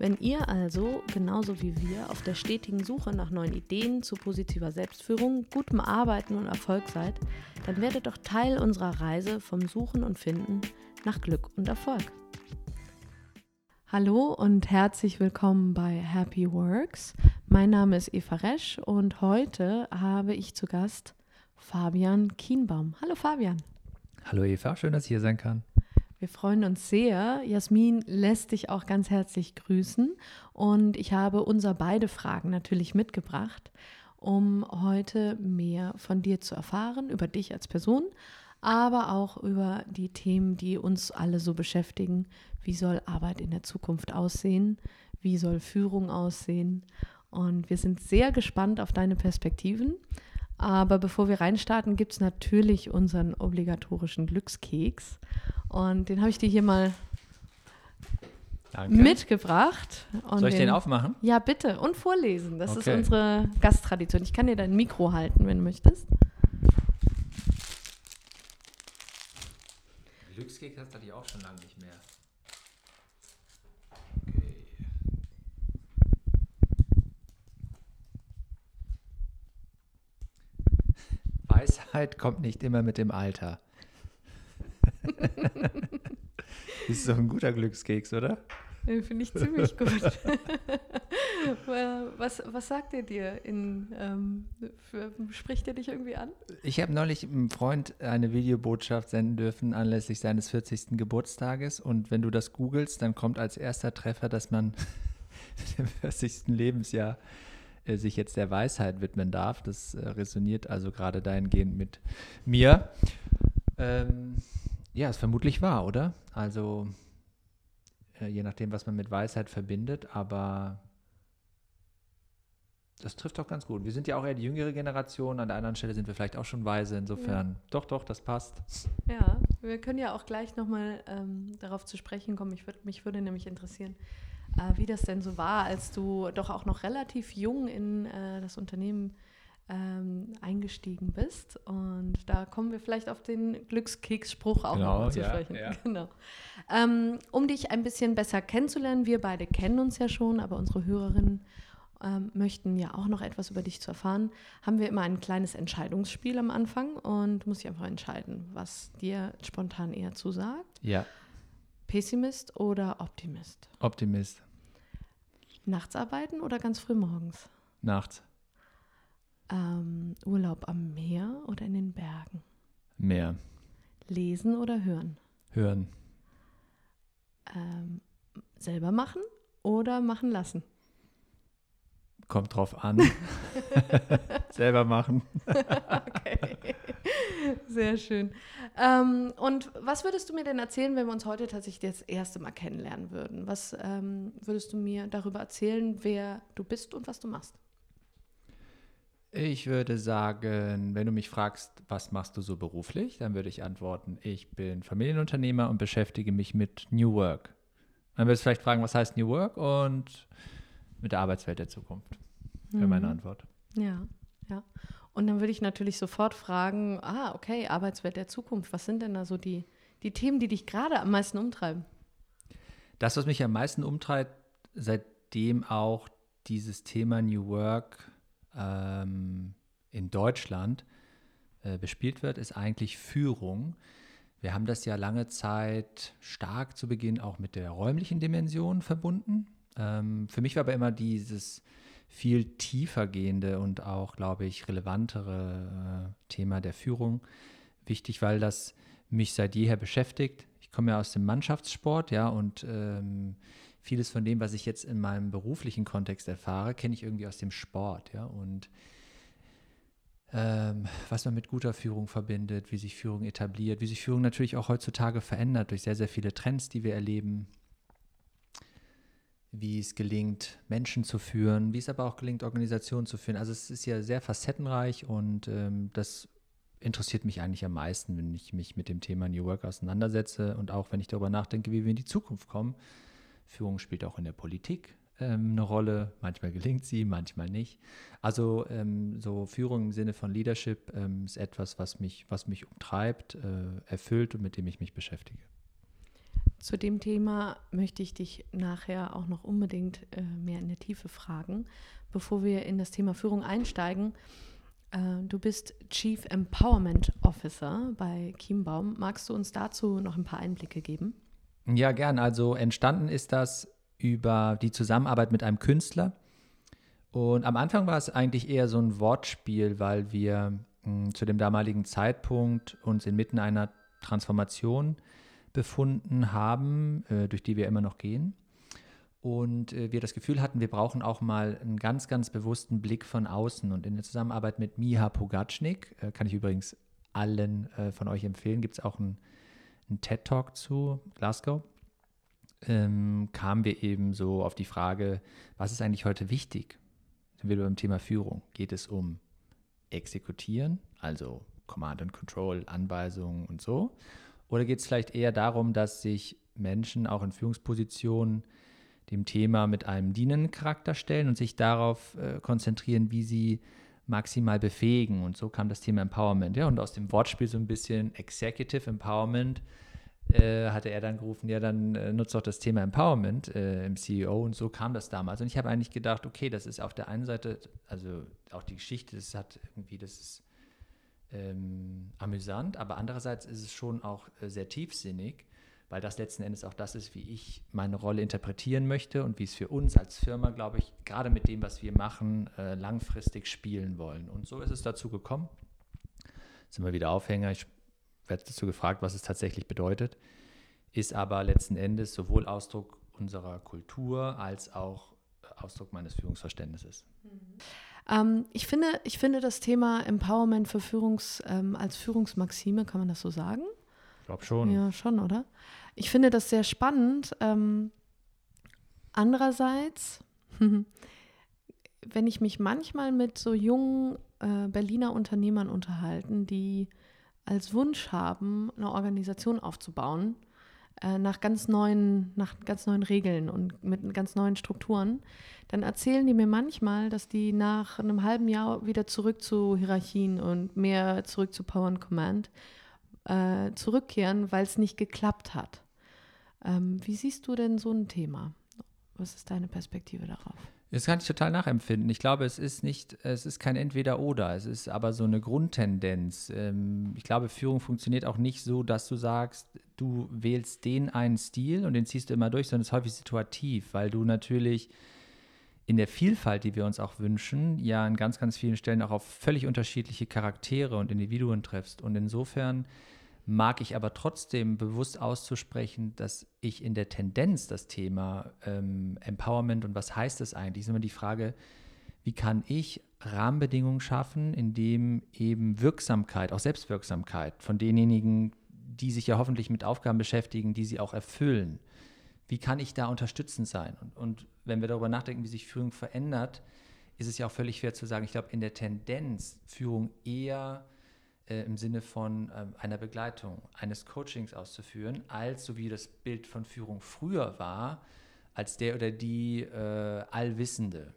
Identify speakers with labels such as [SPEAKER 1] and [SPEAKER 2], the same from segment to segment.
[SPEAKER 1] Wenn ihr also, genauso wie wir, auf der stetigen Suche nach neuen Ideen zu positiver Selbstführung, gutem Arbeiten und Erfolg seid, dann werdet doch Teil unserer Reise vom Suchen und Finden nach Glück und Erfolg. Hallo und herzlich willkommen bei Happy Works. Mein Name ist Eva Resch und heute habe ich zu Gast Fabian Kienbaum. Hallo Fabian.
[SPEAKER 2] Hallo Eva, schön, dass ich hier sein kann.
[SPEAKER 1] Wir freuen uns sehr. Jasmin lässt dich auch ganz herzlich grüßen. Und ich habe unser beide Fragen natürlich mitgebracht, um heute mehr von dir zu erfahren, über dich als Person, aber auch über die Themen, die uns alle so beschäftigen. Wie soll Arbeit in der Zukunft aussehen? Wie soll Führung aussehen? Und wir sind sehr gespannt auf deine Perspektiven. Aber bevor wir reinstarten, gibt es natürlich unseren obligatorischen Glückskeks. Und den habe ich dir hier mal Danke. mitgebracht.
[SPEAKER 2] Und Soll ich den, den, aufmachen?
[SPEAKER 1] Ja, bitte. Und vorlesen. Das okay. ist unsere Gasttradition. Ich kann dir dein Mikro halten, wenn du möchtest.
[SPEAKER 2] Glückskeks hatte ich auch schon lange nicht mehr. Weisheit kommt nicht immer mit dem Alter. das ist doch ein guter Glückskeks, oder?
[SPEAKER 1] Finde ich ziemlich gut. was, was sagt er dir? In, ähm, für, spricht er dich irgendwie an?
[SPEAKER 2] Ich habe neulich einem Freund eine Videobotschaft senden dürfen anlässlich seines 40. Geburtstages. Und wenn du das googelst, dann kommt als erster Treffer, dass man im 40. Lebensjahr sich jetzt der Weisheit widmen darf. Das äh, resoniert also gerade dahingehend mit mir. Ähm, ja, ist vermutlich wahr, oder? Also äh, je nachdem, was man mit Weisheit verbindet, aber das trifft doch ganz gut. Wir sind ja auch eher die jüngere Generation, an der anderen Stelle sind wir vielleicht auch schon weise, insofern, ja. doch, doch, das passt.
[SPEAKER 1] Ja, wir können ja auch gleich nochmal ähm, darauf zu sprechen kommen. Ich würd, mich würde nämlich interessieren, äh, wie das denn so war, als du doch auch noch relativ jung in äh, das Unternehmen ähm, eingestiegen bist. Und da kommen wir vielleicht auf den Glückskeksspruch auch genau, noch zu ja, sprechen. Ja. Genau. Ähm, um dich ein bisschen besser kennenzulernen, wir beide kennen uns ja schon, aber unsere Hörerinnen ähm, möchten ja auch noch etwas über dich zu erfahren, haben wir immer ein kleines Entscheidungsspiel am Anfang und du musst dich einfach entscheiden, was dir spontan eher zusagt.
[SPEAKER 2] Ja.
[SPEAKER 1] Pessimist oder Optimist?
[SPEAKER 2] Optimist.
[SPEAKER 1] Nachts arbeiten oder ganz früh morgens?
[SPEAKER 2] Nachts.
[SPEAKER 1] Ähm, Urlaub am Meer oder in den Bergen?
[SPEAKER 2] Meer.
[SPEAKER 1] Lesen oder hören?
[SPEAKER 2] Hören.
[SPEAKER 1] Ähm, selber machen oder machen lassen?
[SPEAKER 2] Kommt drauf an. selber machen.
[SPEAKER 1] okay. Sehr schön. Ähm, und was würdest du mir denn erzählen, wenn wir uns heute tatsächlich das erste Mal kennenlernen würden? Was ähm, würdest du mir darüber erzählen, wer du bist und was du machst?
[SPEAKER 2] Ich würde sagen, wenn du mich fragst, was machst du so beruflich, dann würde ich antworten, ich bin Familienunternehmer und beschäftige mich mit New Work. Dann würdest du vielleicht fragen, was heißt New Work und mit der Arbeitswelt der Zukunft. Wäre meine mhm. Antwort.
[SPEAKER 1] Ja, ja. Und dann würde ich natürlich sofort fragen, ah, okay, Arbeitswelt der Zukunft. Was sind denn da so die, die Themen, die dich gerade am meisten umtreiben?
[SPEAKER 2] Das, was mich am meisten umtreibt, seitdem auch dieses Thema New Work ähm, in Deutschland äh, bespielt wird, ist eigentlich Führung. Wir haben das ja lange Zeit stark zu Beginn auch mit der räumlichen Dimension verbunden. Ähm, für mich war aber immer dieses viel tiefer gehende und auch, glaube ich, relevantere äh, Thema der Führung wichtig, weil das mich seit jeher beschäftigt. Ich komme ja aus dem Mannschaftssport, ja, und ähm, vieles von dem, was ich jetzt in meinem beruflichen Kontext erfahre, kenne ich irgendwie aus dem Sport, ja. Und ähm, was man mit guter Führung verbindet, wie sich Führung etabliert, wie sich Führung natürlich auch heutzutage verändert durch sehr, sehr viele Trends, die wir erleben. Wie es gelingt, Menschen zu führen, wie es aber auch gelingt, Organisationen zu führen. Also es ist ja sehr facettenreich und ähm, das interessiert mich eigentlich am meisten, wenn ich mich mit dem Thema New Work auseinandersetze und auch wenn ich darüber nachdenke, wie wir in die Zukunft kommen. Führung spielt auch in der Politik ähm, eine Rolle. Manchmal gelingt sie, manchmal nicht. Also ähm, so Führung im Sinne von Leadership ähm, ist etwas, was mich, was mich umtreibt, äh, erfüllt und mit dem ich mich beschäftige.
[SPEAKER 1] Zu dem Thema möchte ich dich nachher auch noch unbedingt äh, mehr in der Tiefe fragen. Bevor wir in das Thema Führung einsteigen, äh, du bist Chief Empowerment Officer bei Chiembaum. Magst du uns dazu noch ein paar Einblicke geben?
[SPEAKER 2] Ja, gern. Also entstanden ist das über die Zusammenarbeit mit einem Künstler. Und am Anfang war es eigentlich eher so ein Wortspiel, weil wir mh, hm, zu dem damaligen Zeitpunkt uns inmitten einer Transformation befunden haben, äh, durch die wir immer noch gehen. Und äh, wir das Gefühl hatten, wir brauchen auch mal einen ganz, ganz bewussten Blick von außen. Und in der Zusammenarbeit mit Miha Pogacznik, äh, kann ich übrigens allen von euch empfehlen, gibt es auch einen, einen TED-Talk zu Glasgow ähm, kamen wir eben so auf die Frage, was ist eigentlich heute wichtig? Sind wir beim Thema Führung? Geht es um Exekutieren, also Command and Control, Anweisungen und so? Oder geht es vielleicht eher darum, dass sich Menschen auch in Führungspositionen dem Thema mit einem dienenden Charakter stellen und sich darauf äh, konzentrieren, wie sie maximal befähigen. Und so kam das Thema Empowerment. Ja, und aus dem Wortspiel so ein bisschen Executive Empowerment äh, hatte er dann gerufen, ja, dann äh, nutzt doch das Thema Empowerment äh, im CEO und so kam das damals. Und ich habe eigentlich gedacht, okay, das ist auf der einen Seite, also auch die Geschichte, das hat irgendwie, das ist ähm, amüsant, aber andererseits ist es schon auch äh, sehr tiefsinnig, weil das letzten Endes auch das ist, wie ich meine Rolle interpretieren möchte und wie es für uns als Firma, glaube ich, gerade mit dem, was wir machen, äh, langfristig spielen wollen. Und so ist es dazu gekommen. Jetzt sind wir wieder Aufhänger. Ich werde dazu gefragt, was es tatsächlich bedeutet, ist aber letzten Endes sowohl Ausdruck unserer Kultur als auch Ausdruck meines Führungsverständnisses.
[SPEAKER 1] Ähm, ich, finde, ich finde das Thema Empowerment für Führungs, ähm, als Führungsmaxime, kann man das so sagen?
[SPEAKER 2] Ich glaube schon.
[SPEAKER 1] Ja, schon, oder? Ich finde das sehr spannend. Ähm, andererseits, wenn ich mich manchmal mit so jungen äh, Berliner Unternehmern unterhalten, die als Wunsch haben, eine Organisation aufzubauen, äh, nach ganz neuen, nach ganz neuen Regeln und mit ganz neuen Strukturen, dann erzählen die mir manchmal, dass die nach einem halben Jahr wieder zurück zu Hierarchien und mehr zurück zu Power and Command äh, zurückkehren, weil es nicht geklappt hat. Ähm, wie siehst du denn so ein Thema? Was ist deine Perspektive darauf?
[SPEAKER 2] Das kann ich total nachempfinden. Ich glaube, es ist nicht, es ist kein Entweder-Oder, es ist aber so eine Grundtendenz. Ähm, ich glaube, Führung funktioniert auch nicht so, dass du sagst, du wählst den einen Stil und den ziehst du immer durch, sondern es ist häufig situativ, weil du natürlich in der Vielfalt, die wir uns auch wünschen, ja an ganz, ganz vielen Stellen auch auf völlig unterschiedliche Charaktere und Individuen triffst. Und insofern mag ich aber trotzdem bewusst auszusprechen, dass ich in der Tendenz das Thema ähm, Empowerment und was heißt das eigentlich, ist immer die Frage, wie kann ich Rahmenbedingungen schaffen, in dem eben Wirksamkeit, auch Selbstwirksamkeit von denjenigen, die sich ja hoffentlich mit Aufgaben beschäftigen, die sie auch erfüllen, wie kann ich da unterstützend sein? Und, und wenn wir darüber nachdenken, wie sich Führung verändert, ist es ja auch völlig fair zu sagen, ich glaube, in der Tendenz Führung eher äh, im Sinne von äh, einer Begleitung, eines Coachings auszuführen, als so wie das Bild von Führung früher war, als der oder die äh, Allwissende.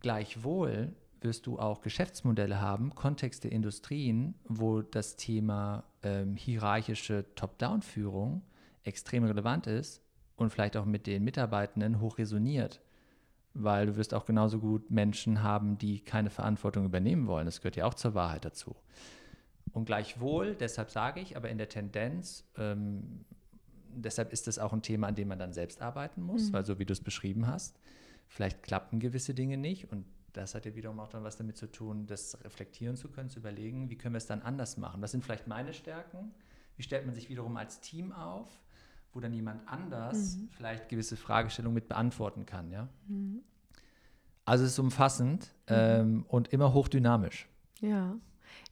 [SPEAKER 2] Gleichwohl wirst du auch Geschäftsmodelle haben, Kontexte, Industrien, wo das Thema ähm, hierarchische Top-Down-Führung extrem relevant ist und vielleicht auch mit den Mitarbeitenden hoch resoniert weil du wirst auch genauso gut Menschen haben, die keine Verantwortung übernehmen wollen. Das gehört ja auch zur Wahrheit dazu. Und gleichwohl, deshalb sage ich, aber in der Tendenz, ähm, deshalb ist das auch ein Thema, an dem man dann selbst arbeiten muss, mhm. weil so wie du es beschrieben hast, vielleicht klappen gewisse Dinge nicht und das hat ja wiederum auch dann was damit zu tun, das reflektieren zu können, zu überlegen, wie können wir es dann anders machen. Was sind vielleicht meine Stärken? Wie stellt man sich wiederum als Team auf? Wo dann jemand anders mhm. vielleicht gewisse Fragestellungen mit beantworten kann. Ja? Mhm. Also es ist umfassend mhm. ähm, und immer hochdynamisch.
[SPEAKER 1] Ja,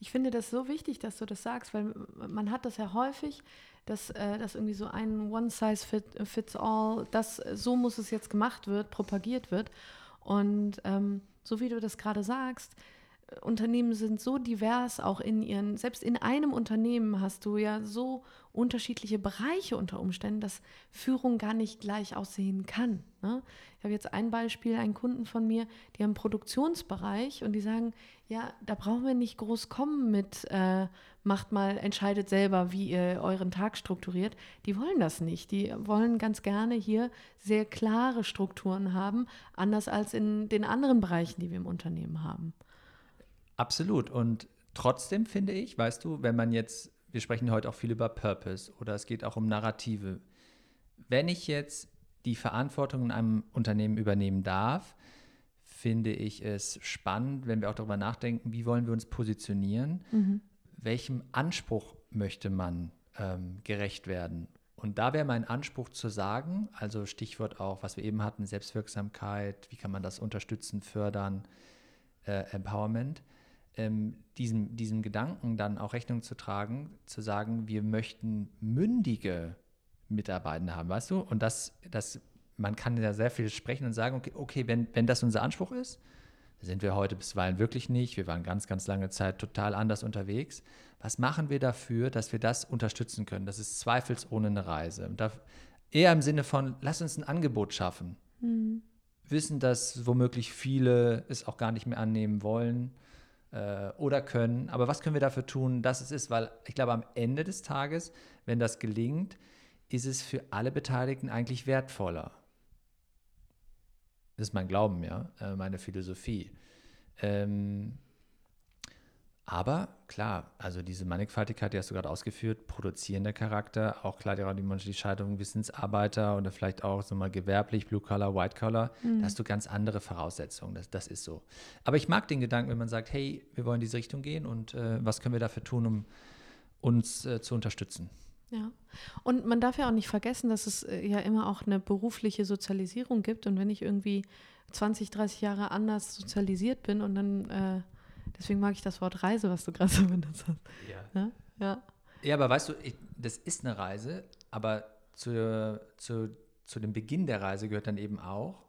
[SPEAKER 1] ich finde das so wichtig, dass du das sagst, weil man hat das ja häufig, dass äh, das irgendwie so ein One-Size-Fits-All, das so muss es jetzt gemacht wird, propagiert wird. Und ähm, so wie du das gerade sagst, Unternehmen sind so divers, auch in ihren, selbst in einem Unternehmen hast du ja so unterschiedliche Bereiche unter Umständen, dass Führung gar nicht gleich aussehen kann. Ne? Ich habe jetzt ein Beispiel, einen Kunden von mir, die haben einen Produktionsbereich und die sagen, ja, da brauchen wir nicht groß kommen mit, äh, macht mal, entscheidet selber, wie ihr euren Tag strukturiert. Die wollen das nicht. Die wollen ganz gerne hier sehr klare Strukturen haben, anders als in den anderen Bereichen, die wir im Unternehmen haben.
[SPEAKER 2] Absolut. Und trotzdem finde ich, weißt du, wenn man jetzt, wir sprechen heute auch viel über Purpose oder es geht auch um Narrative. Wenn ich jetzt die Verantwortung in einem Unternehmen übernehmen darf, finde ich es spannend, wenn wir auch darüber nachdenken, wie wollen wir uns positionieren, mhm. welchem Anspruch möchte man ähm, gerecht werden. Und da wäre mein Anspruch zu sagen, also Stichwort auch, was wir eben hatten, Selbstwirksamkeit, wie kann man das unterstützen, fördern, äh, Empowerment, ähm, diesem, diesem Gedanken dann auch Rechnung zu tragen, zu sagen, wir möchten mündige Mitarbeitende haben, weißt du? Und das, das, man kann ja sehr viel sprechen und sagen, okay, okay wenn, wenn das unser Anspruch ist, sind wir heute bisweilen wirklich nicht. Wir waren ganz, ganz lange Zeit total anders unterwegs. Was machen wir dafür, dass wir das unterstützen können? Das ist zweifelsohne eine Reise. Da, eher im Sinne von, lass uns ein Angebot schaffen. Mhm. Wissen, dass womöglich viele es auch gar nicht mehr annehmen wollen äh, oder können. Aber was können wir dafür tun, dass es ist? Weil ich glaube, am Ende des Tages, wenn das gelingt, ist es für alle Beteiligten eigentlich wertvoller. Das ist mein Glauben, ja, äh, meine Philosophie. Ähm, aber klar, also diese Mannigfaltigkeit, die hast du gerade ausgeführt, produzierender Charakter, auch klar die, die Scheidung Wissensarbeiter oder vielleicht auch so mal gewerblich, Blue Collar, White Collar, mhm. da hast du ganz andere Voraussetzungen. Das, das ist so. Aber ich mag den Gedanken, wenn man sagt, hey, wir wollen in diese Richtung gehen und äh, was können wir dafür tun, um uns äh, zu unterstützen.
[SPEAKER 1] Ja, und man darf ja auch nicht vergessen, dass es äh, ja immer auch eine berufliche Sozialisierung gibt. Und wenn ich irgendwie 20, 30 Jahre anders sozialisiert bin und dann äh, Deswegen mag ich das Wort Reise, was du gerade so benutzt hast.
[SPEAKER 2] Ja. ja. Ja. Ja, aber weißt du, ich, das ist eine Reise, aber zu, zu, zu dem Beginn der Reise gehört dann eben auch,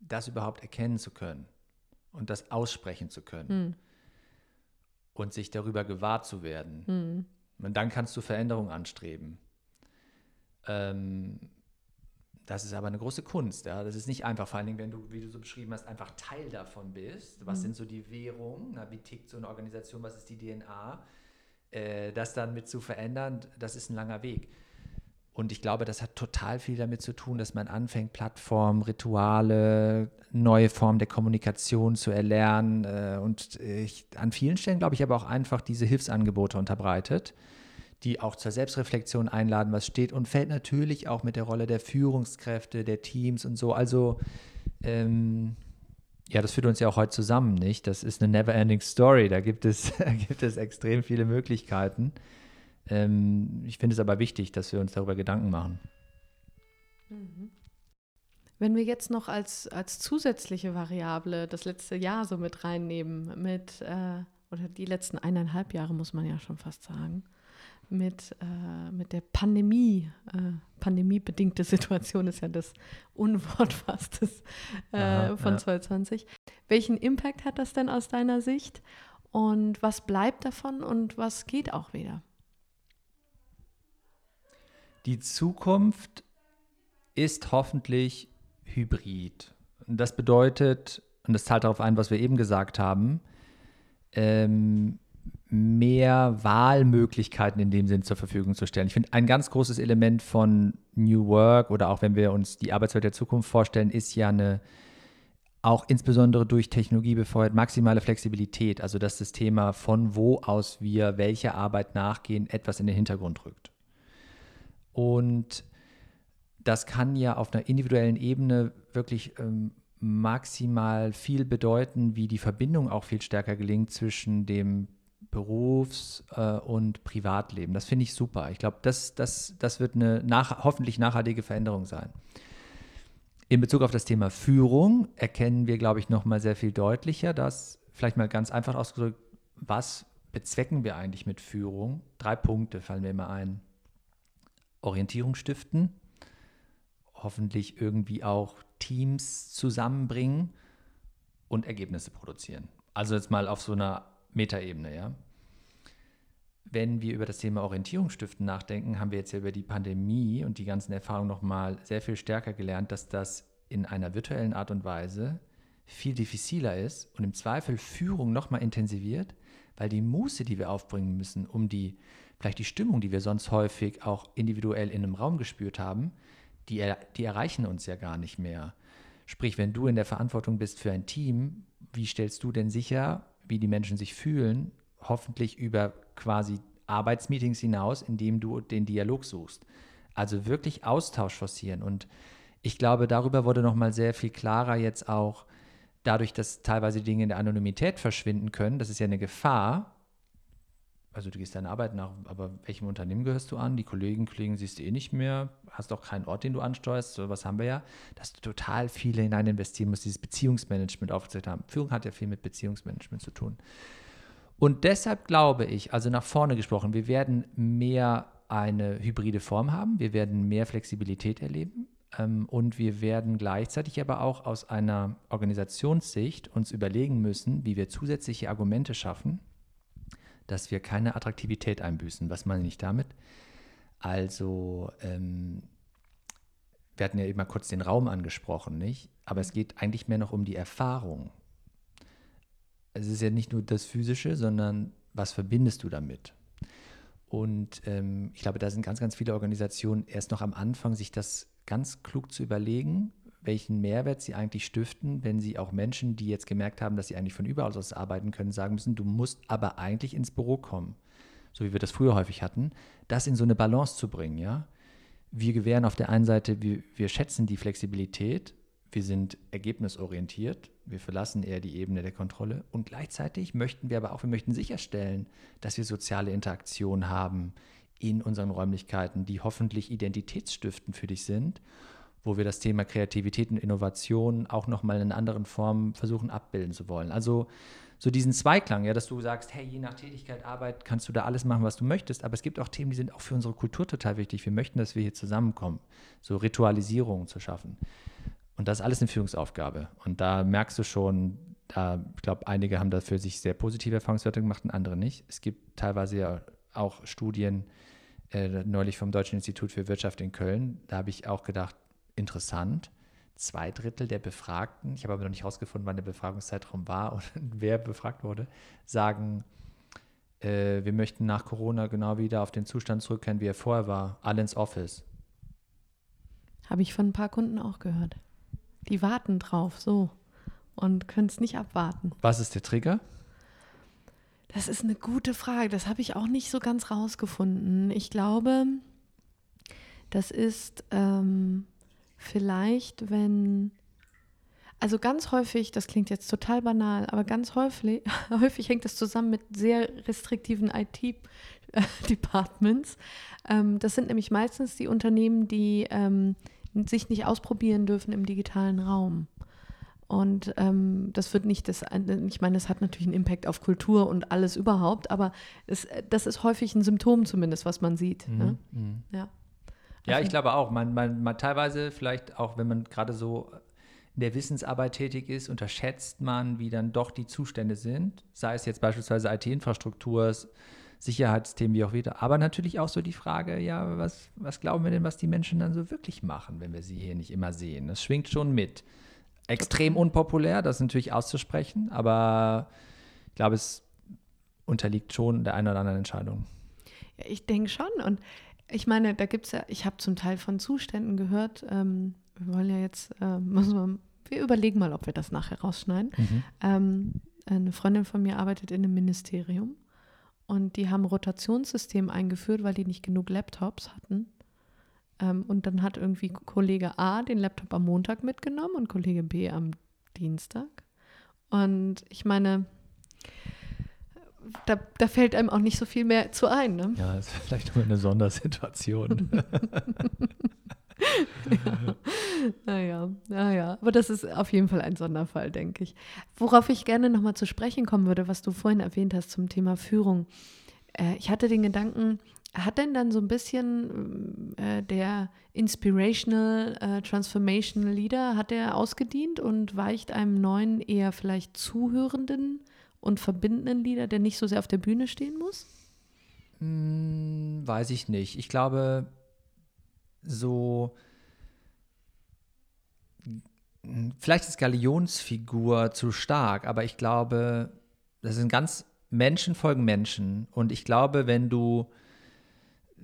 [SPEAKER 2] das überhaupt erkennen zu können und das aussprechen zu können hm. und sich darüber gewahr zu werden. Hm. Und dann kannst du Veränderungen anstreben. Ähm, das ist aber eine große Kunst. Ja? Das ist nicht einfach, vor allen Dingen, wenn du, wie du so beschrieben hast, einfach Teil davon bist. Was mhm. sind so die Währungen? Na, wie tickt so eine Organisation? Was ist die DNA? Äh, das dann mit zu verändern, das ist ein langer Weg. Und ich glaube, das hat total viel damit zu tun, dass man anfängt, Plattformen, Rituale, neue Formen der Kommunikation zu erlernen. Äh, und ich, an vielen Stellen, glaube ich, aber auch einfach diese Hilfsangebote unterbreitet die auch zur Selbstreflexion einladen, was steht und fällt natürlich auch mit der Rolle der Führungskräfte, der Teams und so. Also ähm, ja, das führt uns ja auch heute zusammen, nicht? Das ist eine never-ending Story. Da gibt es, da gibt es extrem viele Möglichkeiten. Ähm, ich finde es aber wichtig, dass wir uns darüber Gedanken machen.
[SPEAKER 1] Mhm. Wenn wir jetzt noch als, als zusätzliche Variable das letzte Jahr so mit reinnehmen, mit, äh, oder die letzten eineinhalb Jahre, muss man ja schon fast sagen, mit, äh, mit der Pandemie, äh, pandemiebedingte Situation ist ja das Unwort fast des, äh, Aha, von ja. 2020. Welchen Impact hat das denn aus deiner Sicht? Und was bleibt davon und was geht auch wieder?
[SPEAKER 2] Die Zukunft ist hoffentlich hybrid. Das bedeutet, und das zahlt darauf ein, was wir eben gesagt haben, ähm, mehr Wahlmöglichkeiten in dem Sinn zur Verfügung zu stellen. Ich finde, ein ganz großes Element von New Work oder auch wenn wir uns die Arbeitswelt der Zukunft vorstellen, ist ja eine auch insbesondere durch Technologie befeuert maximale Flexibilität, also dass das Thema von wo aus wir welcher Arbeit nachgehen etwas in den Hintergrund rückt. Und das kann ja auf einer individuellen Ebene wirklich ähm, maximal viel bedeuten, wie die Verbindung auch viel stärker gelingt zwischen dem Berufs- äh, und Privatleben. Das finde ich super. Ich glaube, das, das, das wird eine nach, hoffentlich nachhaltige Veränderung sein. In Bezug auf das Thema Führung erkennen wir, glaube ich, noch mal sehr viel deutlicher, dass, vielleicht mal ganz einfach ausgedrückt, was bezwecken wir eigentlich mit Führung? Drei Punkte fallen mir immer ein. Orientierung stiften, hoffentlich irgendwie auch Teams zusammenbringen und Ergebnisse produzieren. Also jetzt mal auf so einer Metaebene, ja. Wenn wir über das Thema Orientierung stiften nachdenken, haben wir jetzt ja über die Pandemie und die ganzen Erfahrungen nochmal sehr viel stärker gelernt, dass das in einer virtuellen Art und Weise viel diffiziler ist und im Zweifel Führung nochmal intensiviert, weil die Muße, die wir aufbringen müssen, um die, vielleicht die Stimmung, die wir sonst häufig auch individuell in einem Raum gespürt haben, die, die erreichen uns ja gar nicht mehr. Sprich, wenn du in der Verantwortung bist für ein Team, wie stellst du denn sicher, wie die Menschen sich fühlen, hoffentlich über quasi Arbeitsmeetings hinaus, indem du den Dialog suchst. Also wirklich Austausch forcieren. Und ich glaube, darüber wurde nochmal sehr viel klarer jetzt auch, dadurch, dass teilweise Dinge in der Anonymität verschwinden können, das ist ja eine Gefahr. Also du gehst deiner Arbeit nach, aber welchem Unternehmen gehörst du an? Die Kollegen, Kollegen siehst du eh nicht mehr, hast auch keinen Ort, den du ansteuerst, so was haben wir ja, dass du total viele hinein investieren musst, dieses Beziehungsmanagement aufgezeigt haben. Führung hat ja viel mit Beziehungsmanagement zu tun. Und deshalb glaube ich, also nach vorne gesprochen, wir werden mehr eine hybride Form haben, wir werden mehr Flexibilität erleben, ähm, und wir werden gleichzeitig aber auch aus einer Organisationssicht uns überlegen müssen, wie wir zusätzliche Argumente schaffen, dass wir keine Attraktivität einbüßen. Was meine ich damit? Also, ähm, wir hatten ja eben mal kurz den Raum angesprochen, nicht? Aber es geht eigentlich mehr noch um die Erfahrung. Es ist ja nicht nur das Physische, sondern was verbindest du damit? Und ähm, ich glaube, da sind ganz, ganz viele Organisationen erst noch am Anfang, sich das ganz klug zu überlegen, welchen Mehrwert sie eigentlich stiften, wenn sie auch Menschen, die jetzt gemerkt haben, dass sie eigentlich von überall aus arbeiten können, sagen müssen, du musst aber eigentlich ins Büro kommen, so wie wir das früher häufig hatten, das in so eine Balance zu bringen, ja. Wir gewähren auf der einen Seite, wir, wir schätzen die Flexibilität, wir sind ergebnisorientiert, wir verlassen eher die Ebene der Kontrolle und gleichzeitig möchten wir aber auch, wir möchten sicherstellen, dass wir soziale Interaktion haben, in unseren Räumlichkeiten, die hoffentlich identitätsstiftend für dich sind, wo wir das Thema Kreativität und Innovation auch nochmal in anderen Formen versuchen abbilden zu wollen. Also so diesen Zweiklang, ja, dass du sagst, hey, je nach Tätigkeit, Arbeit kannst du da alles machen, was du möchtest, aber es gibt auch Themen, die sind auch für unsere Kultur total wichtig. Wir möchten, dass wir hier zusammenkommen, so Ritualisierungen zu schaffen. Und das ist alles eine Führungsaufgabe. Und da merkst du schon, da, ich glaube, einige haben dafür sich sehr positive Erfahrungswerte gemacht und andere nicht. Es gibt teilweise ja auch Studien, äh, neulich vom Deutschen Institut für Wirtschaft in Köln. Da habe ich auch gedacht, interessant. Zwei Drittel der Befragten, ich habe aber noch nicht herausgefunden, wann der Befragungszeitraum war und wer befragt wurde, sagen, äh, wir möchten nach Corona genau wieder auf den Zustand zurückkehren, wie er vorher war, alle ins Office.
[SPEAKER 1] Habe ich von ein paar Kunden auch gehört. Die warten drauf, so. Und können es nicht abwarten.
[SPEAKER 2] Was ist der Trigger?
[SPEAKER 1] Das ist eine gute Frage. Das habe ich auch nicht so ganz rausgefunden. Ich glaube, das ist ähm, vielleicht, wenn. Also ganz häufig, das klingt jetzt total banal, aber ganz häufig, häufig hängt das zusammen mit sehr restriktiven IT-Departments. Ähm, das sind nämlich meistens die Unternehmen, die ähm, sich nicht ausprobieren dürfen im digitalen Raum. Und ähm, das wird nicht das, ich meine, es hat natürlich einen Impact auf Kultur und alles überhaupt, aber es, das ist häufig ein Symptom zumindest, was man sieht.
[SPEAKER 2] Mhm.
[SPEAKER 1] Ne?
[SPEAKER 2] Mhm.
[SPEAKER 1] Ja.
[SPEAKER 2] Ja, ich glaube auch. Man, man, man teilweise vielleicht auch, wenn man gerade so in der Wissensarbeit tätig ist, unterschätzt man, wie dann doch die Zustände sind. Sei es jetzt beispielsweise IT-Infrastruktur, Sicherheitsthemen, wie auch wieder. Aber natürlich auch so die Frage, ja, was, was glauben wir denn, was die Menschen dann so wirklich machen, wenn wir sie hier nicht immer sehen? Das schwingt schon mit. Extrem unpopulär, das natürlich auszusprechen, aber ich glaube, es unterliegt schon der einen oder anderen Entscheidung.
[SPEAKER 1] Ja, ich denke schon. Und ich meine, da gibt es ja, ich habe zum Teil von Zuständen gehört, ähm, wir wollen ja jetzt, äh, müssen wir, wir überlegen mal, ob wir das nachher rausschneiden. Ähm, eine Freundin von mir arbeitet in einem Ministerium und die haben ein Rotationssystem eingeführt, weil die nicht genug Laptops hatten. Ähm, und dann hat irgendwie Kollege A den Laptop am Montag mitgenommen und Kollege B am Dienstag. Und ich meine, da, da fällt einem auch nicht so viel mehr zu ein. Ne?
[SPEAKER 2] Ja, das ist vielleicht nur eine Sondersituation.
[SPEAKER 1] Naja, naja, aber das ist auf jeden Fall ein Sonderfall, denke ich. Worauf ich gerne nochmal zu sprechen kommen würde, was du vorhin erwähnt hast zum Thema Führung. Äh, ich hatte den Gedanken, hat denn dann so ein bisschen äh, der Inspirational äh, Transformational Leader, hat er ausgedient und weicht einem neuen, eher vielleicht zuhörenden und verbindenden Leader, der nicht so sehr auf der Bühne stehen muss?
[SPEAKER 2] Hm, weiß ich nicht. Ich glaube, so vielleicht ist Galionsfigur zu stark, aber ich glaube, das sind ganz Menschen folgen Menschen und ich glaube, wenn du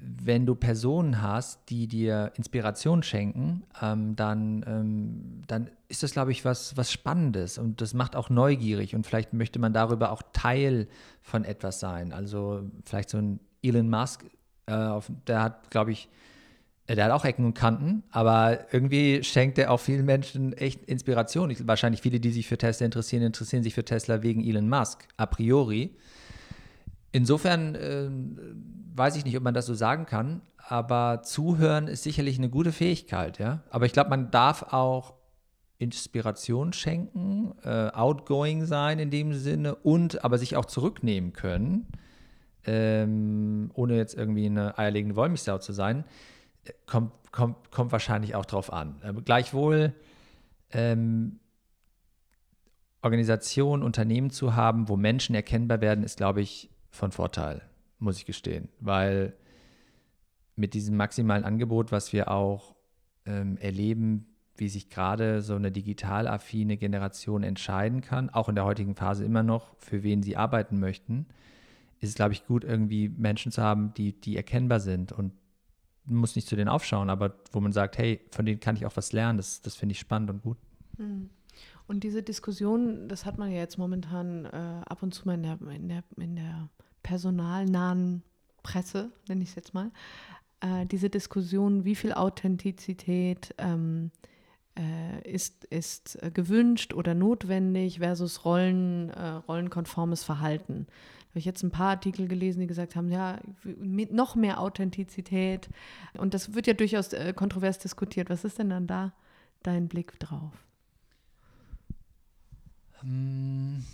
[SPEAKER 2] wenn du Personen hast, die dir Inspiration schenken, ähm, dann, ähm, dann ist das, glaube ich, was, was Spannendes und das macht auch neugierig und vielleicht möchte man darüber auch Teil von etwas sein. Also vielleicht so ein Elon Musk, äh, auf, der hat, glaube ich, äh, der hat auch Ecken und Kanten, aber irgendwie schenkt er auch vielen Menschen echt Inspiration. Ich, wahrscheinlich viele, die sich für Tesla interessieren, interessieren sich für Tesla wegen Elon Musk, a priori. Insofern äh, weiß ich nicht, ob man das so sagen kann, aber zuhören ist sicherlich eine gute Fähigkeit, ja. Aber ich glaube, man darf auch Inspiration schenken, äh, outgoing sein in dem Sinne und aber sich auch zurücknehmen können, ähm, ohne jetzt irgendwie eine eierlegende Wollmilchsau zu sein, kommt, kommt, kommt wahrscheinlich auch drauf an. Äh, gleichwohl ähm, Organisation, Unternehmen zu haben, wo Menschen erkennbar werden, ist, glaube ich, von Vorteil, muss ich gestehen. Weil mit diesem maximalen Angebot, was wir auch ähm, erleben, wie sich gerade so eine digital affine Generation entscheiden kann, auch in der heutigen Phase immer noch, für wen sie arbeiten möchten, ist es, glaube ich, gut, irgendwie Menschen zu haben, die, die erkennbar sind und muss nicht zu denen aufschauen, aber wo man sagt, hey, von denen kann ich auch was lernen, das, das finde ich spannend und gut.
[SPEAKER 1] Hm. Und diese Diskussion, das hat man ja jetzt momentan äh, ab und zu mal in der, in der, in der personalnahen Presse, nenne ich es jetzt mal, äh, diese Diskussion, wie viel Authentizität ähm, äh, ist, ist äh, gewünscht oder notwendig versus Rollen, äh, rollenkonformes Verhalten. Da habe ich jetzt ein paar Artikel gelesen, die gesagt haben, ja, noch mehr Authentizität. Und das wird ja durchaus äh, kontrovers diskutiert. Was ist denn dann da dein Blick drauf?
[SPEAKER 2] Hm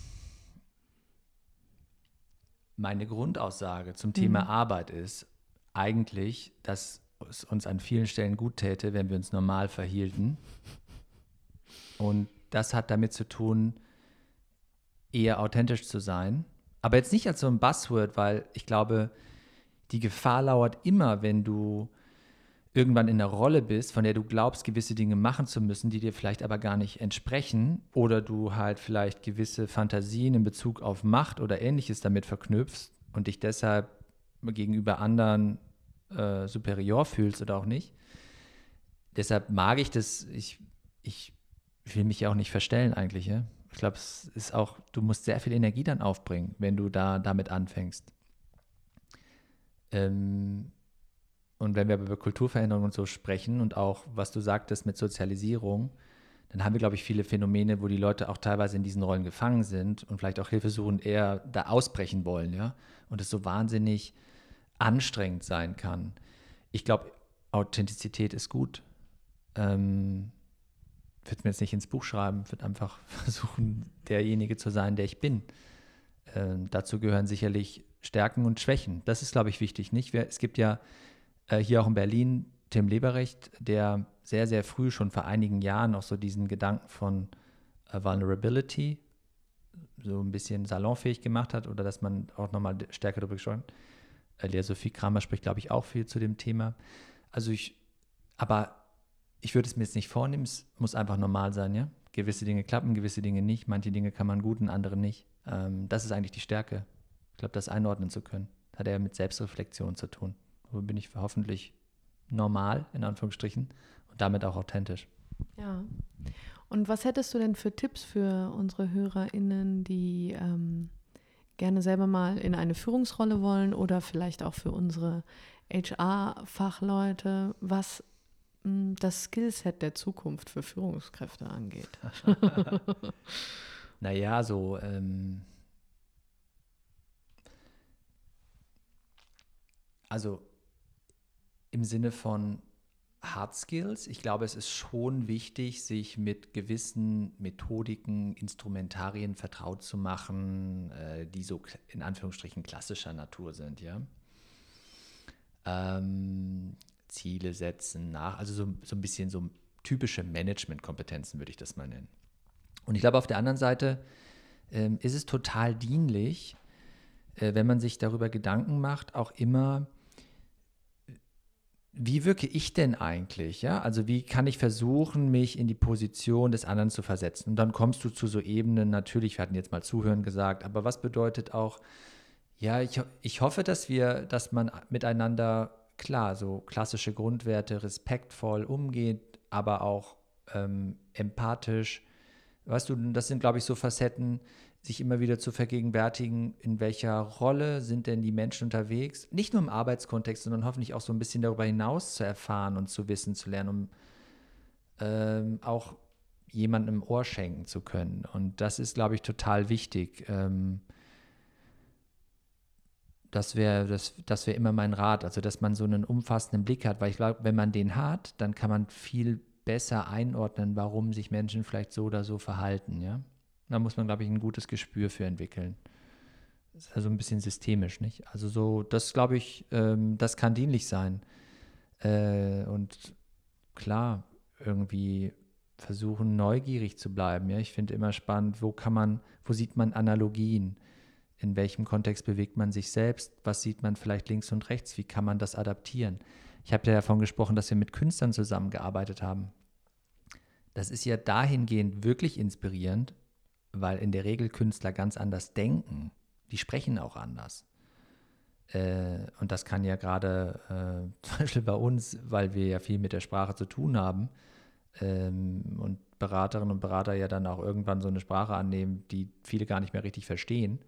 [SPEAKER 2] meine Grundaussage zum Thema mhm. Arbeit ist eigentlich, dass es uns an vielen Stellen gut täte, wenn wir uns normal verhielten. Und das hat damit zu tun, eher authentisch zu sein. Aber jetzt nicht als so ein Buzzword, weil ich glaube, die Gefahr lauert immer, wenn du irgendwann in einer Rolle bist, von der du glaubst, gewisse Dinge machen zu müssen, die dir vielleicht aber gar nicht entsprechen, oder du halt vielleicht gewisse Fantasien in Bezug auf Macht oder ähnliches damit verknüpfst und dich deshalb gegenüber anderen äh, superior fühlst oder auch nicht. Deshalb mag ich das, ich, ich will mich ja auch nicht verstellen eigentlich. Ja? Ich glaube, es ist auch, du musst sehr viel Energie dann aufbringen, wenn du da damit anfängst. Ähm, und wenn wir über Kulturveränderung und so sprechen und auch, was du sagtest mit Sozialisierung, dann haben wir, glaube ich, viele Phänomene, wo die Leute auch teilweise in diesen Rollen gefangen sind und vielleicht auch hilfesuchend eher da ausbrechen wollen, ja. Und es so wahnsinnig anstrengend sein kann. Ich glaube, Authentizität ist gut. Ähm, würde mir jetzt nicht ins Buch schreiben, würde einfach versuchen, derjenige zu sein, der ich bin. Ähm, dazu gehören sicherlich Stärken und Schwächen. Das ist, glaube ich, wichtig. Nicht? Es gibt ja hier auch in Berlin Tim Leberecht, der sehr, sehr früh schon vor einigen Jahren auch so diesen Gedanken von äh, Vulnerability so ein bisschen salonfähig gemacht hat oder dass man auch nochmal stärker darüber gesprochen hat. Äh, Lea Sophie Kramer spricht, glaube ich, auch viel zu dem Thema. Also ich, aber ich würde es mir jetzt nicht vornehmen, es muss einfach normal sein, ja. Gewisse Dinge klappen, gewisse Dinge nicht, manche Dinge kann man gut und andere nicht. Ähm, das ist eigentlich die Stärke. Ich glaube, das einordnen zu können. Hat ja mit Selbstreflexion zu tun bin ich hoffentlich normal, in Anführungsstrichen, und damit auch authentisch.
[SPEAKER 1] Ja. Und was hättest du denn für Tipps für unsere HörerInnen, die ähm, gerne selber mal in eine Führungsrolle wollen oder vielleicht auch für unsere HR-Fachleute, was mh, hm, das Skillset der Zukunft für Führungskräfte angeht?
[SPEAKER 2] naja, so ähm, also im Sinne von Hard Skills. Ich glaube, es ist schon wichtig, sich mit gewissen Methodiken, Instrumentarien vertraut zu machen, äh, die so in Anführungsstrichen klassischer Natur sind, ja. ähm, Ziele setzen, nach, also so, so ein bisschen so typische Management-Kompetenzen würde ich das mal nennen. Und ich glaube, auf der anderen Seite ähm, ist es total dienlich, äh, wenn man sich darüber Gedanken macht, auch immer, wie wirke ich denn eigentlich? Ja, also wie kann ich versuchen, mich in die Position des anderen zu versetzen? Und dann kommst du zu so Ebenen, natürlich, wir hatten jetzt mal Zuhören gesagt, aber was bedeutet auch, ja, ich, ich hoffe, dass wir, dass man miteinander, klar, so klassische Grundwerte respektvoll umgeht, aber auch ähm, empathisch. Weißt du, das sind, glaube ich, so Facetten, sich immer wieder zu vergegenwärtigen, in welcher Rolle sind denn die Menschen unterwegs, nicht nur im Arbeitskontext, sondern hoffentlich auch so ein bisschen darüber hinaus zu erfahren und zu wissen, zu lernen, um ähm, auch jemandem im Ohr schenken zu können. Und das ist, glaube ich, total wichtig. Ähm, das wäre das, das wär immer mein Rat, also dass man so einen umfassenden Blick hat, weil ich glaube, wenn man den hat, dann kann man viel besser einordnen, warum sich Menschen vielleicht so oder so verhalten, ja. Da muss man, glaube ich, ein gutes Gespür für entwickeln. Das ist also ein bisschen systemisch, nicht? Also so, das glaube ich, ähm, das kann dienlich sein. Äh, und klar, irgendwie versuchen, neugierig zu bleiben. Ja? Ich finde immer spannend, wo kann man, wo sieht man Analogien? In welchem Kontext bewegt man sich selbst? Was sieht man vielleicht links und rechts? Wie kann man das adaptieren? Ich habe ja davon gesprochen, dass wir mit Künstlern zusammengearbeitet haben. Das ist ja dahingehend wirklich inspirierend, weil in der Regel Künstler ganz anders denken. Die sprechen auch anders. Äh, und das kann ja gerade äh, zum Beispiel bei uns, weil wir ja viel mit der Sprache zu tun haben ähm, und Beraterinnen und Berater ja dann auch irgendwann so eine Sprache annehmen, die viele gar nicht mehr richtig verstehen,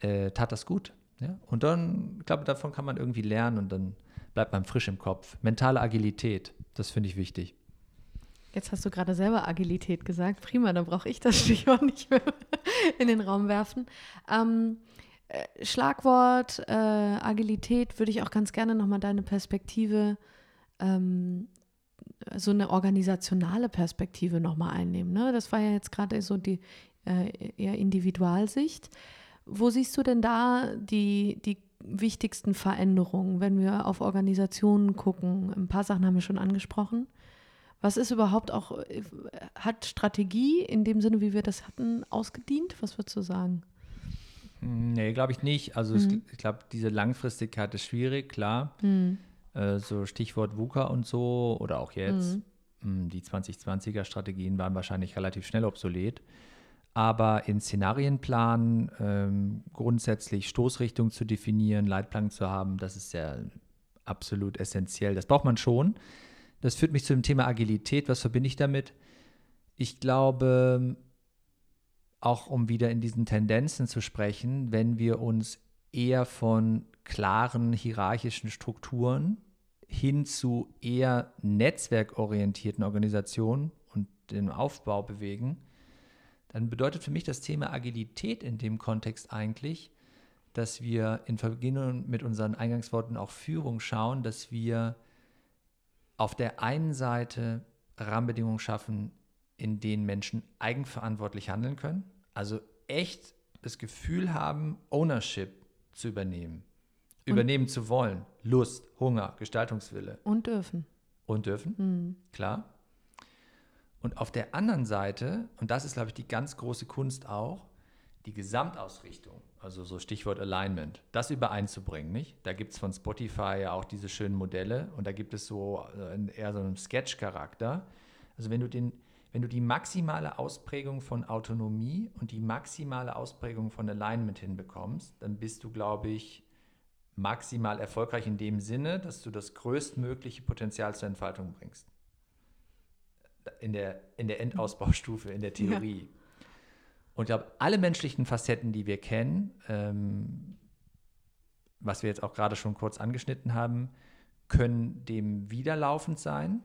[SPEAKER 2] äh, tat das gut. Ja? Und dann, ich glaube, davon kann man irgendwie lernen und dann bleibt man frisch im Kopf. Mentale Agilität, das finde ich wichtig.
[SPEAKER 1] Jetzt hast du gerade selber Agilität gesagt. Prima, dann brauche ich das Stichwort nicht mehr in den Raum werfen. Ähm, äh, Schlagwort äh, Agilität würde ich auch ganz gerne nochmal deine Perspektive, ähm, so eine organisationale Perspektive nochmal einnehmen. Ne? Das war ja jetzt gerade so die äh, eher Individualsicht. Wo siehst du denn da die, die wichtigsten Veränderungen, wenn wir auf Organisationen gucken? Ein paar Sachen haben wir schon angesprochen. Was ist überhaupt auch, äh, hat Strategie in dem Sinne, wie wir das hatten, ausgedient? Was würdest du sagen?
[SPEAKER 2] Hm, nee, glaube ich nicht. Also mhm. es, ich glaube, diese Langfristigkeit ist schwierig, klar. Mhm. Äh, so Stichwort VUCA und so oder auch jetzt. Mhm. Hm, die 2020er Strategien waren wahrscheinlich relativ schnell obsolet. Aber in Szenarienplan ähm, grundsätzlich Stoßrichtung zu definieren, Leitplanken zu haben, das ist ja absolut essentiell. Das braucht man schon. Das führt mich zu dem Thema Agilität. Was verbinde ich damit? Ich glaube, auch um wieder in diesen Tendenzen zu sprechen, wenn wir uns eher von klaren hierarchischen Strukturen hin zu eher netzwerkorientierten Organisationen und dem Aufbau bewegen, dann bedeutet für mich das Thema Agilität in dem Kontext eigentlich, dass wir in Verbindung mit unseren Eingangsworten auch Führung schauen, dass wir auf der einen Seite Rahmenbedingungen schaffen, in denen Menschen eigenverantwortlich handeln können, also echt das Gefühl haben, Ownership zu übernehmen, und übernehmen zu wollen, Lust, Hunger, Gestaltungswille.
[SPEAKER 1] Und dürfen.
[SPEAKER 2] Und dürfen, mhm. klar. Und auf der anderen Seite, und das ist, glaube ich, die ganz große Kunst auch, die Gesamtausrichtung, also so Stichwort Alignment, das übereinzubringen, nicht? Da gibt es von Spotify ja auch diese schönen Modelle und da gibt es so äh, eher so einen Sketch-Charakter. Also wenn du den, wenn du die maximale Ausprägung von Autonomie und die maximale Ausprägung von Alignment hinbekommst, dann bist du, glaube ich, maximal erfolgreich in dem Sinne, dass du das größtmögliche Potenzial zur Entfaltung bringst. In der, in der Endausbaustufe, in der Theorie. Ja. Und ich glaube, alle menschlichen Facetten, die wir kennen, ähm, was wir jetzt auch gerade schon kurz angeschnitten haben, können dem widerlaufend sein.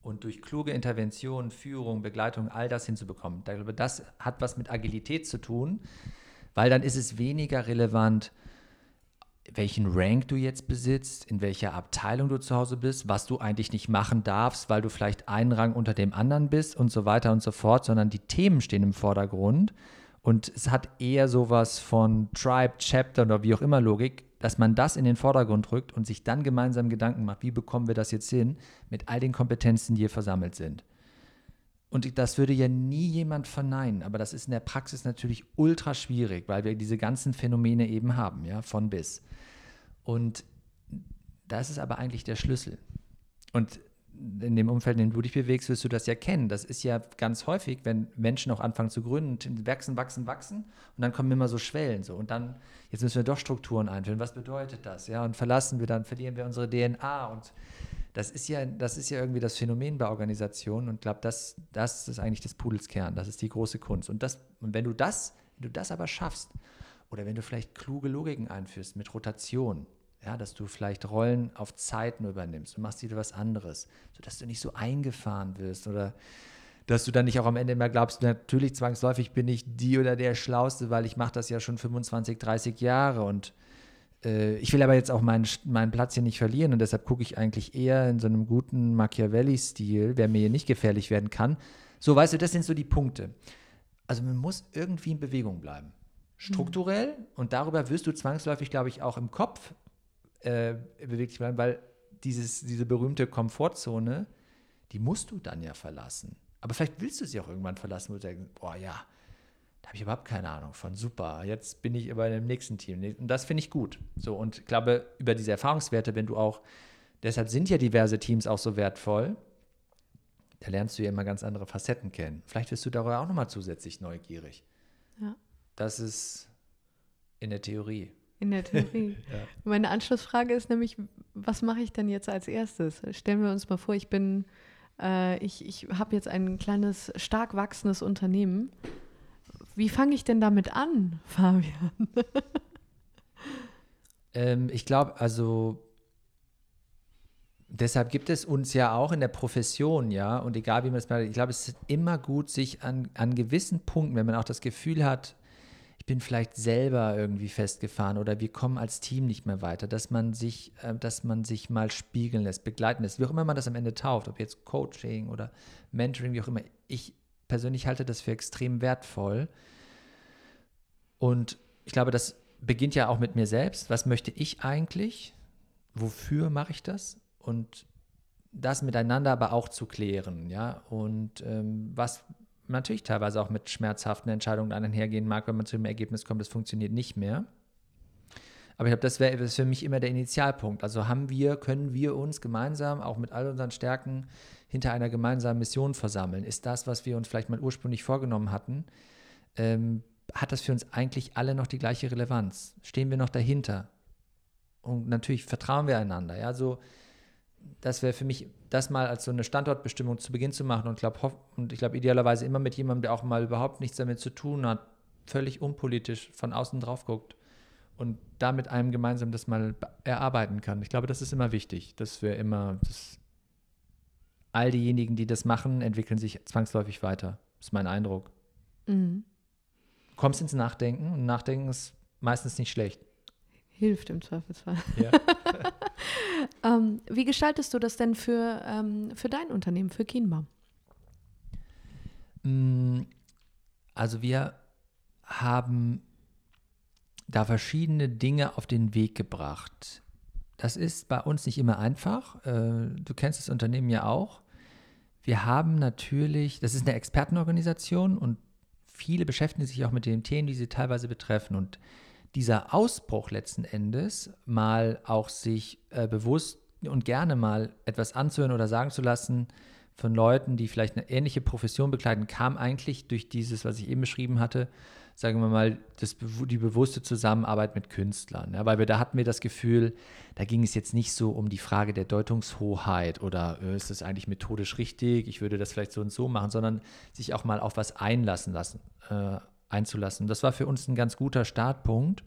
[SPEAKER 2] Und durch kluge Intervention, Führung, Begleitung, all das hinzubekommen. Ich glaube, das hat was mit Agilität zu tun, weil dann ist es weniger relevant, welchen Rank du jetzt besitzt, in welcher Abteilung du zu Hause bist, was du eigentlich nicht machen darfst, weil du vielleicht einen Rang unter dem anderen bist und so weiter und so fort, sondern die Themen stehen im Vordergrund und es hat eher sowas von Tribe, Chapter oder wie auch immer Logik. dass man das in den Vordergrund rückt und sich dann gemeinsam Gedanken macht, wie bekommen wir das jetzt hin mit all den Kompetenzen, die hier versammelt sind. Und das würde ja nie jemand verneinen, aber das ist in der Praxis natürlich ultra schwierig, weil wir diese ganzen Phänomene eben haben, ja, von bis. Und das ist aber eigentlich der Schlüssel. Und in dem Umfeld, in dem du dich bewegst, wirst du das ja kennen. Das ist ja ganz häufig, wenn Menschen auch anfangen zu gründen, wachsen, wachsen, wachsen und dann kommen immer so Schwellen so und dann jetzt müssen wir doch Strukturen einführen. Was bedeutet das? Ja, und verlassen wir dann verlieren wir unsere DNA und das ist ja das ist ja irgendwie das Phänomen bei Organisationen und glaube, das das ist eigentlich des Pudels Kern, das ist die große Kunst. Und das und wenn du das wenn du das aber schaffst oder wenn du vielleicht kluge Logiken einführst mit Rotation, ja, dass du vielleicht Rollen auf Zeiten übernimmst und machst wieder was anderes, sodass du nicht so eingefahren wirst oder dass du dann nicht auch am Ende immer glaubst, natürlich zwangsläufig bin ich die oder der Schlauste, weil ich mache das ja schon 25, 30 Jahre und ich will aber jetzt auch meinen, meinen Platz hier nicht verlieren und deshalb gucke ich eigentlich eher in so einem guten Machiavelli-Stil, wer mir hier nicht gefährlich werden kann. So, weißt du, das sind so die Punkte. Also man muss irgendwie in Bewegung bleiben. Strukturell mhm. und darüber wirst du zwangsläufig, glaube ich, auch im Kopf äh, beweglich bleiben, weil dieses, diese berühmte Komfortzone, die musst du dann ja verlassen. Aber vielleicht willst du sie auch irgendwann verlassen, wo du denkst, boah ja, da habe ich überhaupt keine Ahnung von. Super, jetzt bin ich aber im nächsten Team. Und das finde ich gut. So, und ich glaube, über diese Erfahrungswerte, wenn du auch, deshalb sind ja diverse Teams auch so wertvoll, da lernst du ja immer ganz andere Facetten kennen. Vielleicht wirst du darüber auch nochmal zusätzlich neugierig. Ja. Das ist in der Theorie.
[SPEAKER 1] In der Theorie. ja. Meine Anschlussfrage ist nämlich, was mache ich denn jetzt als erstes? Stellen wir uns mal vor, ich bin, äh, ich, ich habe jetzt ein kleines, stark wachsendes Unternehmen. Wie fange ich denn damit an, Fabian?
[SPEAKER 2] ähm, ich glaube, also deshalb gibt es uns ja auch in der Profession, ja, und egal wie man es macht, ich glaube, es ist immer gut, sich an, an gewissen Punkten, wenn man auch das Gefühl hat, ich bin vielleicht selber irgendwie festgefahren oder wir kommen als Team nicht mehr weiter, dass man sich, äh, dass man sich mal spiegeln lässt, begleiten lässt, wie auch immer man das am Ende tauft, ob jetzt Coaching oder Mentoring, wie auch immer. Ich persönlich halte das für extrem wertvoll. Und ich glaube, das beginnt ja auch mit mir selbst. Was möchte ich eigentlich? Wofür mache ich das? Und das miteinander aber auch zu klären, ja. Und ähm, was natürlich teilweise auch mit schmerzhaften Entscheidungen einhergehen mag, wenn man zu dem Ergebnis kommt, das funktioniert nicht mehr. Aber ich glaube, das wäre für mich immer der Initialpunkt. Also haben wir, können wir uns gemeinsam, auch mit all unseren Stärken, hinter einer gemeinsamen Mission versammeln? Ist das, was wir uns vielleicht mal ursprünglich vorgenommen hatten, ähm, hat das für uns eigentlich alle noch die gleiche Relevanz? Stehen wir noch dahinter? Und natürlich vertrauen wir einander. Ja, so das wäre für mich, das mal als so eine Standortbestimmung zu Beginn zu machen und, glaub, und ich glaube idealerweise immer mit jemandem, der auch mal überhaupt nichts damit zu tun hat, völlig unpolitisch von außen drauf guckt und da mit einem gemeinsam das mal erarbeiten kann. Ich glaube, das ist immer wichtig, dass wir immer, dass all diejenigen, die das machen, entwickeln sich zwangsläufig weiter. Das ist mein Eindruck. Mhm. Du kommst ins Nachdenken und Nachdenken ist meistens nicht schlecht.
[SPEAKER 1] Hilft im Zweifelsfall. Ja. ähm, wie gestaltest du das denn für, ähm, für dein Unternehmen, für Kienbaum?
[SPEAKER 2] Mm, also wir haben da verschiedene Dinge auf den Weg gebracht. Das ist bei uns nicht immer einfach. Äh, du kennst das Unternehmen ja auch. Wir haben natürlich, das ist eine Expertenorganisation und viele beschäftigen sich auch mit den Themen, die sie teilweise betreffen. Und dieser Ausbruch letzten Endes, mal auch sich äh, bewusst und gerne mal etwas anzuhören oder sagen zu lassen von Leuten, die vielleicht eine ähnliche Profession begleiten, kam eigentlich durch dieses, was ich eben beschrieben hatte, sagen wir mal, das, die bewusste Zusammenarbeit mit Künstlern. Ja, weil wir da hatten wir das Gefühl, da ging es jetzt nicht so um die Frage der Deutungshoheit oder äh, ist das eigentlich methodisch richtig, ich würde das vielleicht so und so machen, sondern sich auch mal auf was einlassen lassen, äh, einzulassen. Das war für uns ein ganz guter Startpunkt.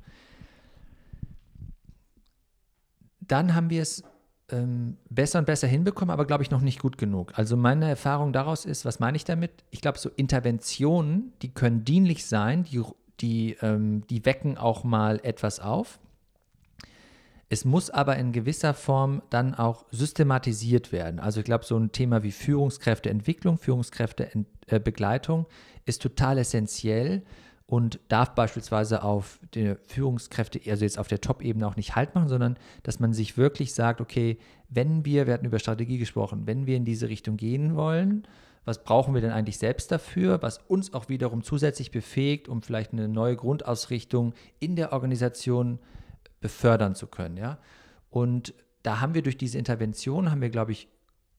[SPEAKER 2] Dann haben wir es ähm, besser und besser hinbekommen, aber glaube ich noch nicht gut genug. Also meine Erfahrung daraus ist, was meine ich damit? Ich glaube, so Interventionen, die können dienlich sein, die, die, ähm, die wecken auch mal etwas auf. Es muss aber in gewisser Form dann auch systematisiert werden. Also ich glaube, so ein Thema wie Führungskräfteentwicklung, Führungskräftebegleitung ist total essentiell und darf beispielsweise auf die Führungskräfte, also jetzt auf der Top-Ebene auch nicht Halt machen, sondern dass man sich wirklich sagt, okay, wenn wir, wir hatten über Strategie gesprochen, wenn wir in diese Richtung gehen wollen, was brauchen wir denn eigentlich selbst dafür, was uns auch wiederum zusätzlich befähigt, um vielleicht eine neue Grundausrichtung in der Organisation befördern zu können, ja. Und da haben wir durch diese Intervention, haben wir, glaube ich,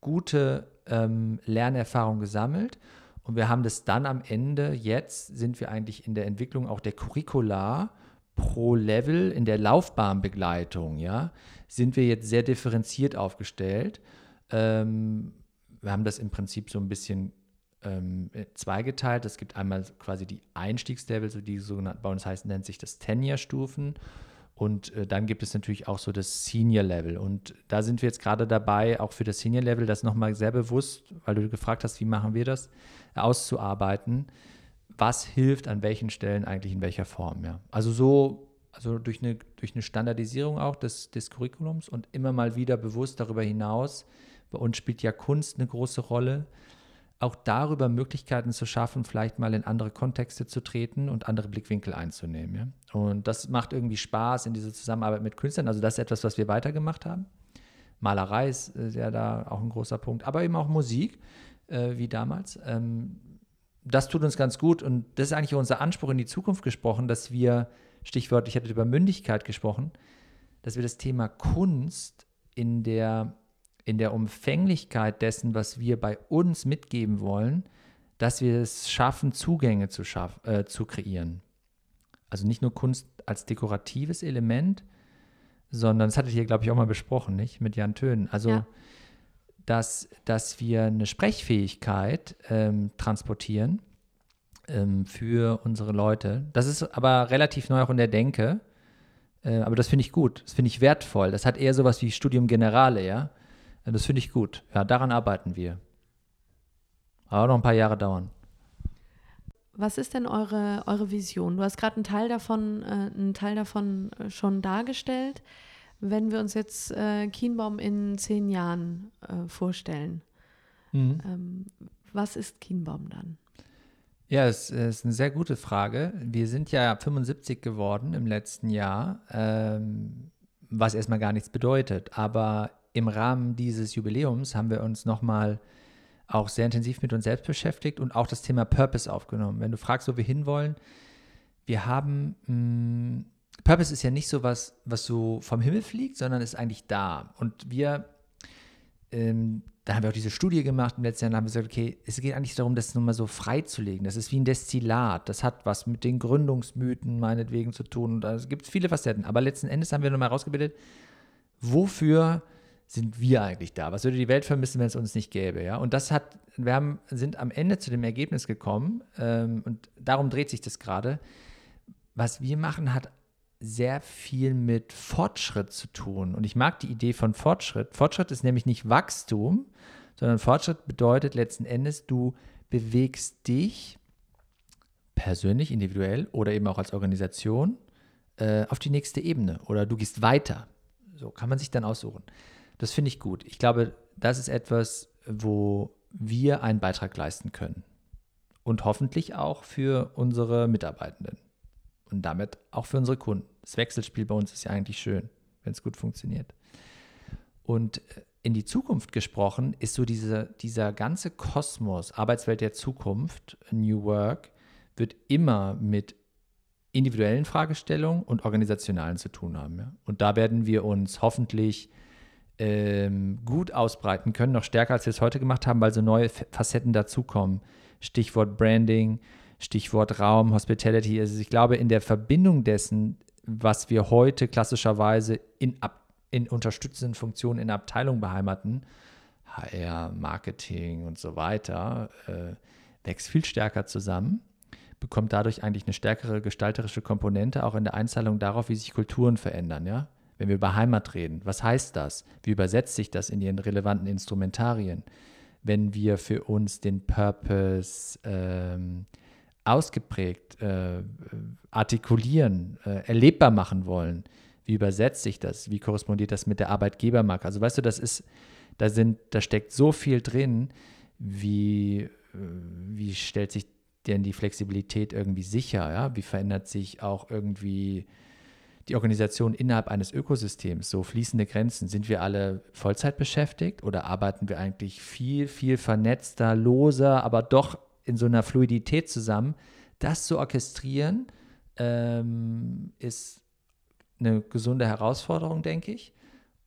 [SPEAKER 2] gute ähm, Lernerfahrung gesammelt. Und wir haben das dann am Ende, jetzt sind wir eigentlich in der Entwicklung auch der Curricula pro Level in der Laufbahnbegleitung, ja, sind wir jetzt sehr differenziert aufgestellt. Ähm, wir haben das im Prinzip so ein bisschen ähm, zweigeteilt. Es gibt einmal quasi die Einstiegslevel, so die sogenannten, bei uns heißt, nennt sich das Tenure-Stufen. Und äh, dann gibt es natürlich auch so das Senior-Level. Und da sind wir jetzt gerade dabei, auch für das Senior-Level, das nochmal sehr bewusst, weil du gefragt hast, wie machen wir das, auszuarbeiten. Was hilft an welchen Stellen eigentlich in welcher Form, ja. Also so, also durch eine, durch eine Standardisierung auch des, des Curriculums und immer mal wieder bewusst darüber hinaus, bei uns spielt ja Kunst eine große Rolle, auch darüber Möglichkeiten zu schaffen, vielleicht mal in andere Kontexte zu treten und andere Blickwinkel einzunehmen. Ja? Und das macht irgendwie Spaß in dieser Zusammenarbeit mit Künstlern. Also das ist etwas, was wir weitergemacht haben. Malerei ist äh, ja da auch ein großer Punkt, aber eben auch Musik, äh, wie damals. Ähm, das tut uns ganz gut und das ist eigentlich unser Anspruch in die Zukunft gesprochen, dass wir, Stichwort, ich hatte über Mündigkeit gesprochen, dass wir das Thema Kunst in der in der Umfänglichkeit dessen, was wir bei uns mitgeben wollen, dass wir es schaffen, Zugänge zu, schaff, äh, zu kreieren. Also nicht nur Kunst als dekoratives Element, sondern, das hattet ihr, glaube ich, auch mal besprochen, nicht? Mit Jan Tönen. Also, ja. dass, dass wir eine Sprechfähigkeit ähm, transportieren ähm, für unsere Leute. Das ist aber relativ neu auch in der Denke. Äh, aber das finde ich gut. Das finde ich wertvoll. Das hat eher sowas wie Studium Generale, ja. Das finde ich gut. Ja, daran arbeiten wir. Aber noch ein paar Jahre dauern.
[SPEAKER 1] Was ist denn eure, eure Vision? Du hast gerade einen Teil davon, äh, einen Teil davon äh, schon dargestellt. Wenn wir uns jetzt äh, Kienbaum in zehn Jahren äh, vorstellen, mhm. ähm, was ist Kienbaum dann?
[SPEAKER 2] Ja, es ist eine sehr gute Frage. Wir sind ja 75 geworden im letzten Jahr, ähm, was erstmal gar nichts bedeutet. Aber im Rahmen dieses Jubiläums haben wir uns nochmal auch sehr intensiv mit uns selbst beschäftigt und auch das Thema Purpose aufgenommen. Wenn du fragst, wo wir hinwollen, wir haben, mh, mm, Purpose ist ja nicht so was, was so vom Himmel fliegt, sondern ist eigentlich da. Und wir, ähm, da haben wir auch diese Studie gemacht im letzten Jahr und haben gesagt, okay, es geht eigentlich darum, das nochmal so freizulegen. Das ist wie ein Destillat. Das hat was mit den Gründungsmythen meinetwegen zu tun. Und es gibt viele Facetten. Aber letzten Endes haben wir nochmal herausgebildet, wofür sind wir eigentlich da? Was würde die Welt vermissen, wenn es uns nicht gäbe? Ja? Und das hat, wir haben, sind am Ende zu dem Ergebnis gekommen, ähm, und darum dreht sich das gerade. Was wir machen, hat sehr viel mit Fortschritt zu tun. Und ich mag die Idee von Fortschritt. Fortschritt ist nämlich nicht Wachstum, sondern Fortschritt bedeutet letzten Endes, du bewegst dich persönlich, individuell oder eben auch als Organisation äh, auf die nächste Ebene oder du gehst weiter. So kann man sich dann aussuchen. Das finde ich gut. Ich glaube, das ist etwas, wo wir einen Beitrag leisten können. Und hoffentlich auch für unsere Mitarbeitenden. Und damit auch für unsere Kunden. Das Wechselspiel bei uns ist ja eigentlich schön, wenn es gut funktioniert. Und in die Zukunft gesprochen ist so diese, dieser ganze Kosmos, Arbeitswelt der Zukunft, New Work, wird immer mit individuellen Fragestellungen und organisationalen zu tun haben. Ja? Und da werden wir uns hoffentlich ähm, gut ausbreiten können, noch stärker als wir es heute gemacht haben, weil so neue Facetten dazukommen. Stichwort Branding, Stichwort Raum, Hospitality. Also ich glaube, in der Verbindung dessen, was wir heute klassischerweise in, in unterstützenden Funktionen in der Abteilung beheimaten, HR, Marketing und so weiter, äh, wächst viel stärker zusammen, bekommt dadurch eigentlich eine stärkere gestalterische Komponente, auch in der Einzahlung darauf, wie sich Kulturen verändern. Ja? Wenn wir über Heimat reden, was heißt das? Wie übersetzt sich das in ihren relevanten Instrumentarien? Wenn wir für uns den Purpose ähm, ausgeprägt äh, artikulieren, äh, erlebbar machen wollen, wie übersetzt sich das? Wie korrespondiert das mit der Arbeitgebermarke? Also weißt du, das ist, da sind, da steckt so viel drin, wie, äh, wie stellt sich denn die Flexibilität irgendwie sicher? Ja? Wie verändert sich auch irgendwie die Organisation innerhalb eines Ökosystems? So fließende Grenzen. Sind wir alle Vollzeit beschäftigt oder arbeiten wir eigentlich viel, viel vernetzter, loser, aber doch in so einer Fluidität zusammen? Das zu orchestrieren ähm, ist eine gesunde Herausforderung, denke ich.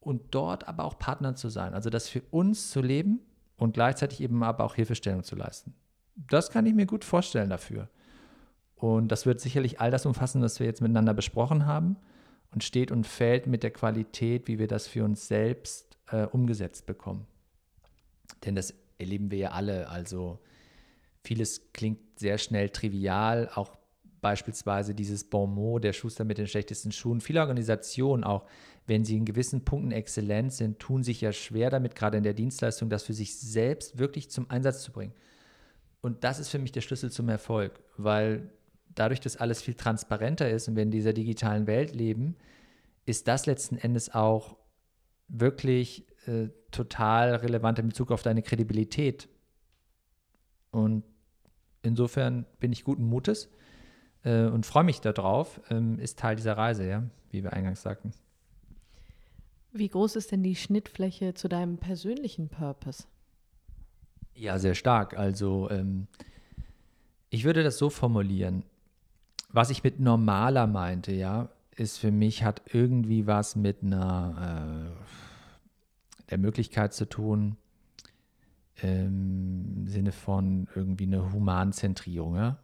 [SPEAKER 2] Und dort aber auch Partner zu sein. Also das für uns zu leben und gleichzeitig eben aber auch Hilfestellung zu leisten. Das kann ich mir gut vorstellen dafür. Und das wird sicherlich all das umfassen, was wir jetzt miteinander besprochen haben und steht und fällt mit der Qualität, wie wir das für uns selbst äh, umgesetzt bekommen. Denn das erleben wir ja alle. Also vieles klingt sehr schnell trivial, auch beispielsweise dieses Bon mot, der Schuster mit den schlechtesten Schuhen. Viele Organisationen, auch wenn sie in gewissen Punkten exzellent sind, tun sich ja schwer damit, gerade in der Dienstleistung, das für sich selbst wirklich zum Einsatz zu bringen. Und das ist für mich der Schlüssel zum Erfolg, weil dadurch, dass alles viel transparenter ist und wir in dieser digitalen Welt leben, ist das letzten Endes auch wirklich äh, total relevant in Bezug auf deine Kredibilität. Und insofern bin ich guten Mutes äh, und freue mich darauf, ähm, ist Teil dieser Reise, ja, wie wir eingangs sagten.
[SPEAKER 1] Wie groß ist denn die Schnittfläche zu deinem persönlichen Purpose?
[SPEAKER 2] Ja, sehr stark. Also ähm, ich würde das so formulieren. Was ich mit normaler meinte, ja, ist für mich, hat irgendwie was mit einer äh, der Möglichkeit zu tun, im Sinne von irgendwie eine Humanzentrierung. Ja?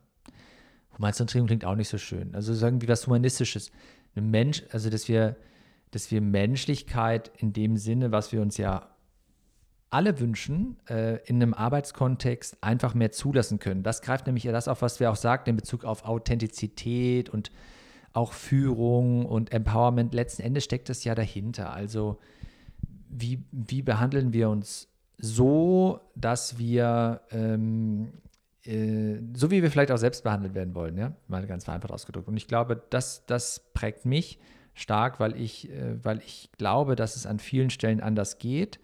[SPEAKER 2] Humanzentrierung klingt auch nicht so schön. Also sagen wir was Humanistisches. Ein Mensch, also dass wir, dass wir Menschlichkeit in dem Sinne, was wir uns ja alle wünschen, äh, in einem Arbeitskontext einfach mehr zulassen können. Das greift nämlich ja das auf, was wir auch sagten in Bezug auf Authentizität und auch Führung und Empowerment. Letzten Endes steckt das ja dahinter. Also wie, wie behandeln wir uns so, dass wir ähm, äh, so wie wir vielleicht auch selbst behandelt werden wollen, ja, mal ganz vereinfacht ausgedrückt. Und ich glaube, das, das prägt mich stark, weil ich, äh, weil ich glaube, dass es an vielen Stellen anders geht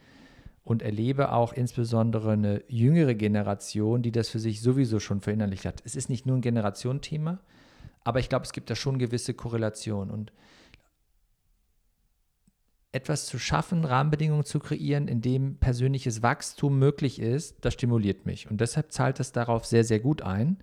[SPEAKER 2] und erlebe auch insbesondere eine jüngere Generation, die das für sich sowieso schon verinnerlicht hat. Es ist nicht nur ein Generationenthema, aber ich glaube, es gibt da schon gewisse Korrelationen. Und etwas zu schaffen, Rahmenbedingungen zu kreieren, in dem persönliches Wachstum möglich ist, das stimuliert mich. Und deshalb zahlt es darauf sehr, sehr gut ein.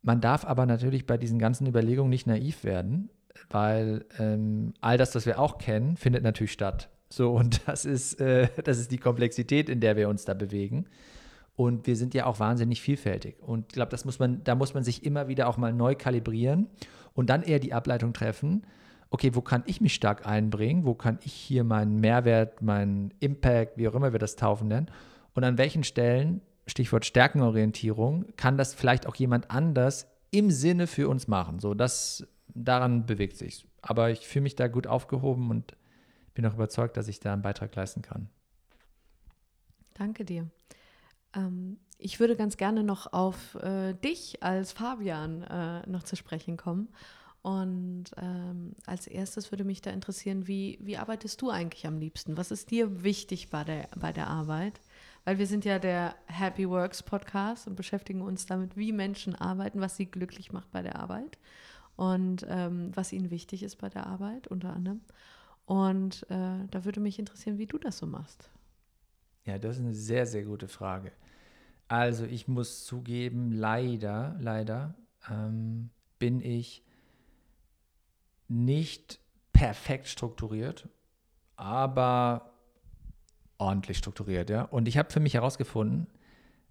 [SPEAKER 2] Man darf aber natürlich bei diesen ganzen Überlegungen nicht naiv werden, weil ähm, all das, was wir auch kennen, findet natürlich statt. So, und das ist, äh, das ist die Komplexität, in der wir uns da bewegen. Und wir sind ja auch wahnsinnig vielfältig. Und ich glaube, da muss man sich immer wieder auch mal neu kalibrieren und dann eher die Ableitung treffen okay, wo kann ich mich stark einbringen, wo kann ich hier meinen Mehrwert, meinen Impact, wie auch immer wir das taufen nennen, und an welchen Stellen, Stichwort Stärkenorientierung, kann das vielleicht auch jemand anders im Sinne für uns machen. So, das, daran bewegt sich. Aber ich fühle mich da gut aufgehoben und bin auch überzeugt, dass ich da einen Beitrag leisten kann.
[SPEAKER 1] Danke dir. Ähm, ich würde ganz gerne noch auf äh, dich als Fabian äh, noch zu sprechen kommen. Und ähm, als erstes würde mich da interessieren, wie, wie arbeitest du eigentlich am liebsten? Was ist dir wichtig bei der, bei der Arbeit? Weil wir sind ja der Happy Works Podcast und beschäftigen uns damit, wie Menschen arbeiten, was sie glücklich macht bei der Arbeit und ähm, was ihnen wichtig ist bei der Arbeit unter anderem. Und äh, da würde mich interessieren, wie du das so machst.
[SPEAKER 2] Ja, das ist eine sehr, sehr gute Frage. Also ich muss zugeben, leider, leider ähm, bin ich nicht perfekt strukturiert, aber ordentlich strukturiert, ja. Und ich habe für mich herausgefunden,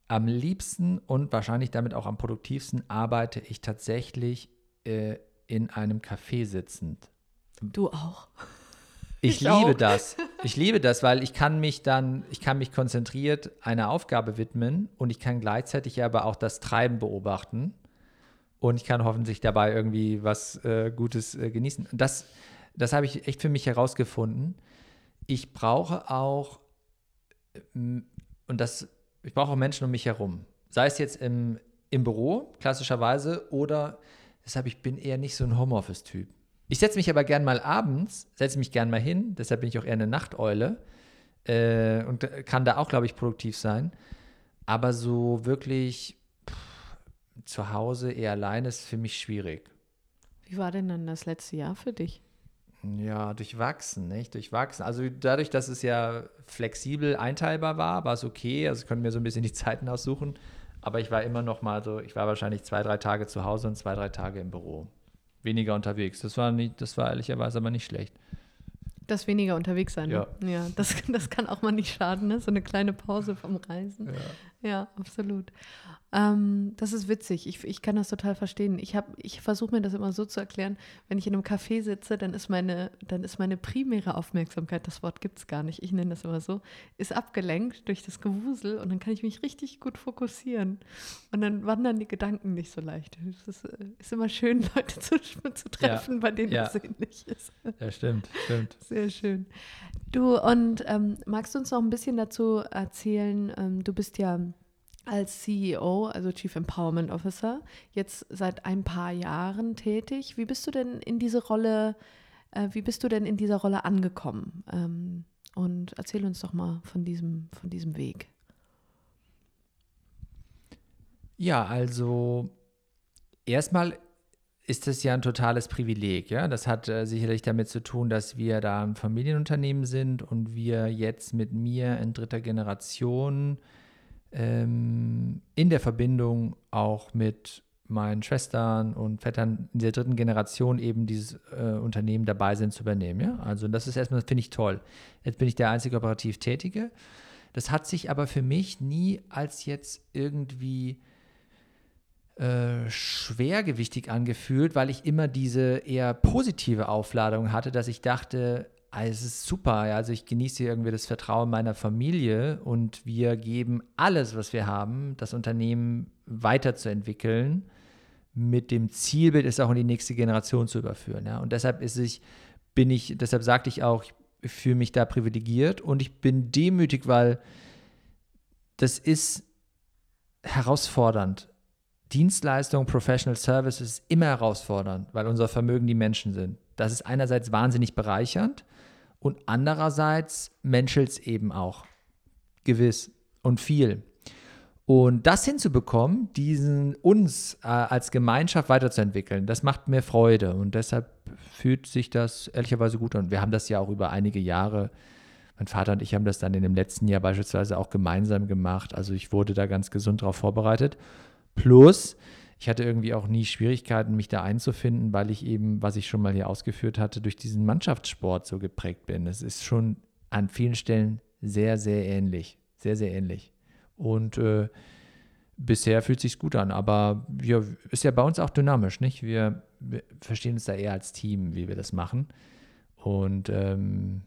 [SPEAKER 2] am liebsten und wahrscheinlich damit auch am produktivsten arbeite ich tatsächlich äh, in einem Café sitzend.
[SPEAKER 1] Du auch.
[SPEAKER 2] Ich, ich liebe auch. das. Ich liebe das, weil ich kann mich dann, ich kann mich konzentriert einer Aufgabe widmen und ich kann gleichzeitig aber auch das Treiben beobachten und ich kann hoffentlich dabei irgendwie was äh, Gutes äh, genießen. Das, das habe ich echt für mich herausgefunden. Ich brauche auch, ähm, und das, ich brauche auch Menschen um mich herum. Sei es jetzt im, im Büro, klassischerweise, oder deshalb, ich bin eher nicht so ein Homeoffice-Typ. Ich setze mich aber gern mal abends, setze mich gern mal hin, deshalb bin ich auch eher eine Nachteule äh, und kann da auch, glaube ich, produktiv sein. Aber so wirklich zu Hause eher allein ist für mich schwierig.
[SPEAKER 1] Wie war denn dann das letzte Jahr für dich?
[SPEAKER 2] Ja, durchwachsen, nicht? Durchwachsen. Also dadurch, dass es ja flexibel einteilbar war, war es okay. Also ich konnte mir so ein bisschen die Zeiten aussuchen. Aber ich war immer noch mal so, ich war wahrscheinlich zwei, drei Tage zu Hause und zwei, drei Tage im Büro. Weniger unterwegs. Das war nicht, das war ehrlicherweise aber nicht schlecht.
[SPEAKER 1] Das weniger unterwegs sein.
[SPEAKER 2] Ja.
[SPEAKER 1] Ne? Ja, das, das kann auch mal nicht schaden, ne? So eine kleine Pause vom Reisen.
[SPEAKER 2] Ja.
[SPEAKER 1] Ja, absolut. Ähm, das ist witzig. Ich, ich kann das total verstehen. Ich, hab- ich versuche mir das immer so zu erklären, wenn ich in einem Café sitze, dann ist meine, dann ist meine primäre Aufmerksamkeit, das Wort gibt es gar nicht, ich nenne das immer so, ist abgelenkt durch das Gewusel und dann kann ich mich richtig gut fokussieren. Und dann wandern die Gedanken nicht so leicht. Es ist, äh, ist immer schön, Leute zu, zu treffen, bei denen
[SPEAKER 2] Ja.
[SPEAKER 1] das ähnlich ist.
[SPEAKER 2] Ja, stimmt, stimmt.
[SPEAKER 1] Sehr schön. Du, und ähm, magst du uns noch ein bisschen dazu erzählen? Ähm, du bist ja als CEO, also Chief Empowerment Officer, jetzt seit ein paar Jahren tätig. Wie bist du denn in diese Rolle, äh, wie bist du denn in dieser Rolle angekommen? Ähm, und erzähl uns doch mal von diesem, von diesem Weg.
[SPEAKER 2] Ja, also erstmal ist es ja ein totales Privileg, ja. Das hat äh, sicherlich damit zu tun, dass wir da ein Familienunternehmen sind und wir jetzt mit mir in dritter Generation ähm, in der Verbindung auch mit meinen Schwestern und Vettern in der dritten Generation eben dieses äh, Unternehmen dabei sind zu übernehmen. Ja? Also das ist erstmal, finde ich toll. Jetzt bin ich der einzige operativ Tätige. Das hat sich aber für mich nie als jetzt irgendwie äh, schwergewichtig angefühlt, weil ich immer diese eher positive Aufladung hatte, dass ich dachte, ah, es ist super, also ich genieße irgendwie das Vertrauen meiner Familie und wir geben alles, was wir haben, das Unternehmen weiterzuentwickeln, mit dem Zielbild, es auch in die nächste Generation zu überführen. Ja. Und deshalb ist ich, bin ich, deshalb sagte ich auch, ich fühle mich da privilegiert und ich bin demütig, weil das ist herausfordernd. Dienstleistung, Professional Service ist immer herausfordernd, weil unser Vermögen die Menschen sind. Das ist einerseits wahnsinnig bereichernd und andererseits menschelt es eben auch. Gewiss und viel. Und das hinzubekommen, diesen uns äh, als Gemeinschaft weiterzuentwickeln, das macht mir Freude und deshalb fühlt sich das ehrlicherweise gut an. Wir haben das ja auch über einige Jahre, mein Vater und ich haben das dann in dem letzten Jahr beispielsweise auch gemeinsam gemacht. Also ich wurde da ganz gesund darauf vorbereitet. Plus, ich hatte irgendwie auch nie Schwierigkeiten, mich da einzufinden, weil ich eben, was ich schon mal hier ausgeführt hatte, durch diesen Mannschaftssport so geprägt bin. Es ist schon an vielen Stellen sehr, sehr ähnlich. Sehr, sehr ähnlich. Und äh, bisher fühlt sich gut an, aber ja, ist ja bei uns auch dynamisch, nicht? Wir, wir verstehen uns da eher als Team, wie wir das machen. Und ähm,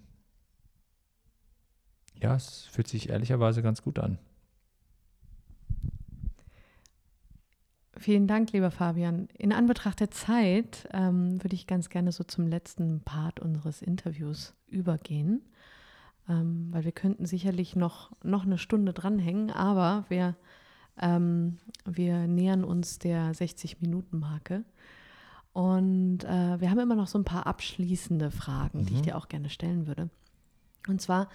[SPEAKER 2] ja, es fühlt sich ehrlicherweise ganz gut an.
[SPEAKER 1] Vielen Dank, lieber Fabian. In Anbetracht der Zeit ähm, würde ich ganz gerne so zum letzten Part unseres Interviews übergehen, ähm, weil wir könnten sicherlich noch, noch eine Stunde dranhängen, aber wir, ähm, wir nähern uns der 60-Minuten-Marke. Und äh, wir haben immer noch so ein paar abschließende Fragen, die ich
[SPEAKER 2] Mhm.
[SPEAKER 1] dir auch gerne stellen würde. Und zwar,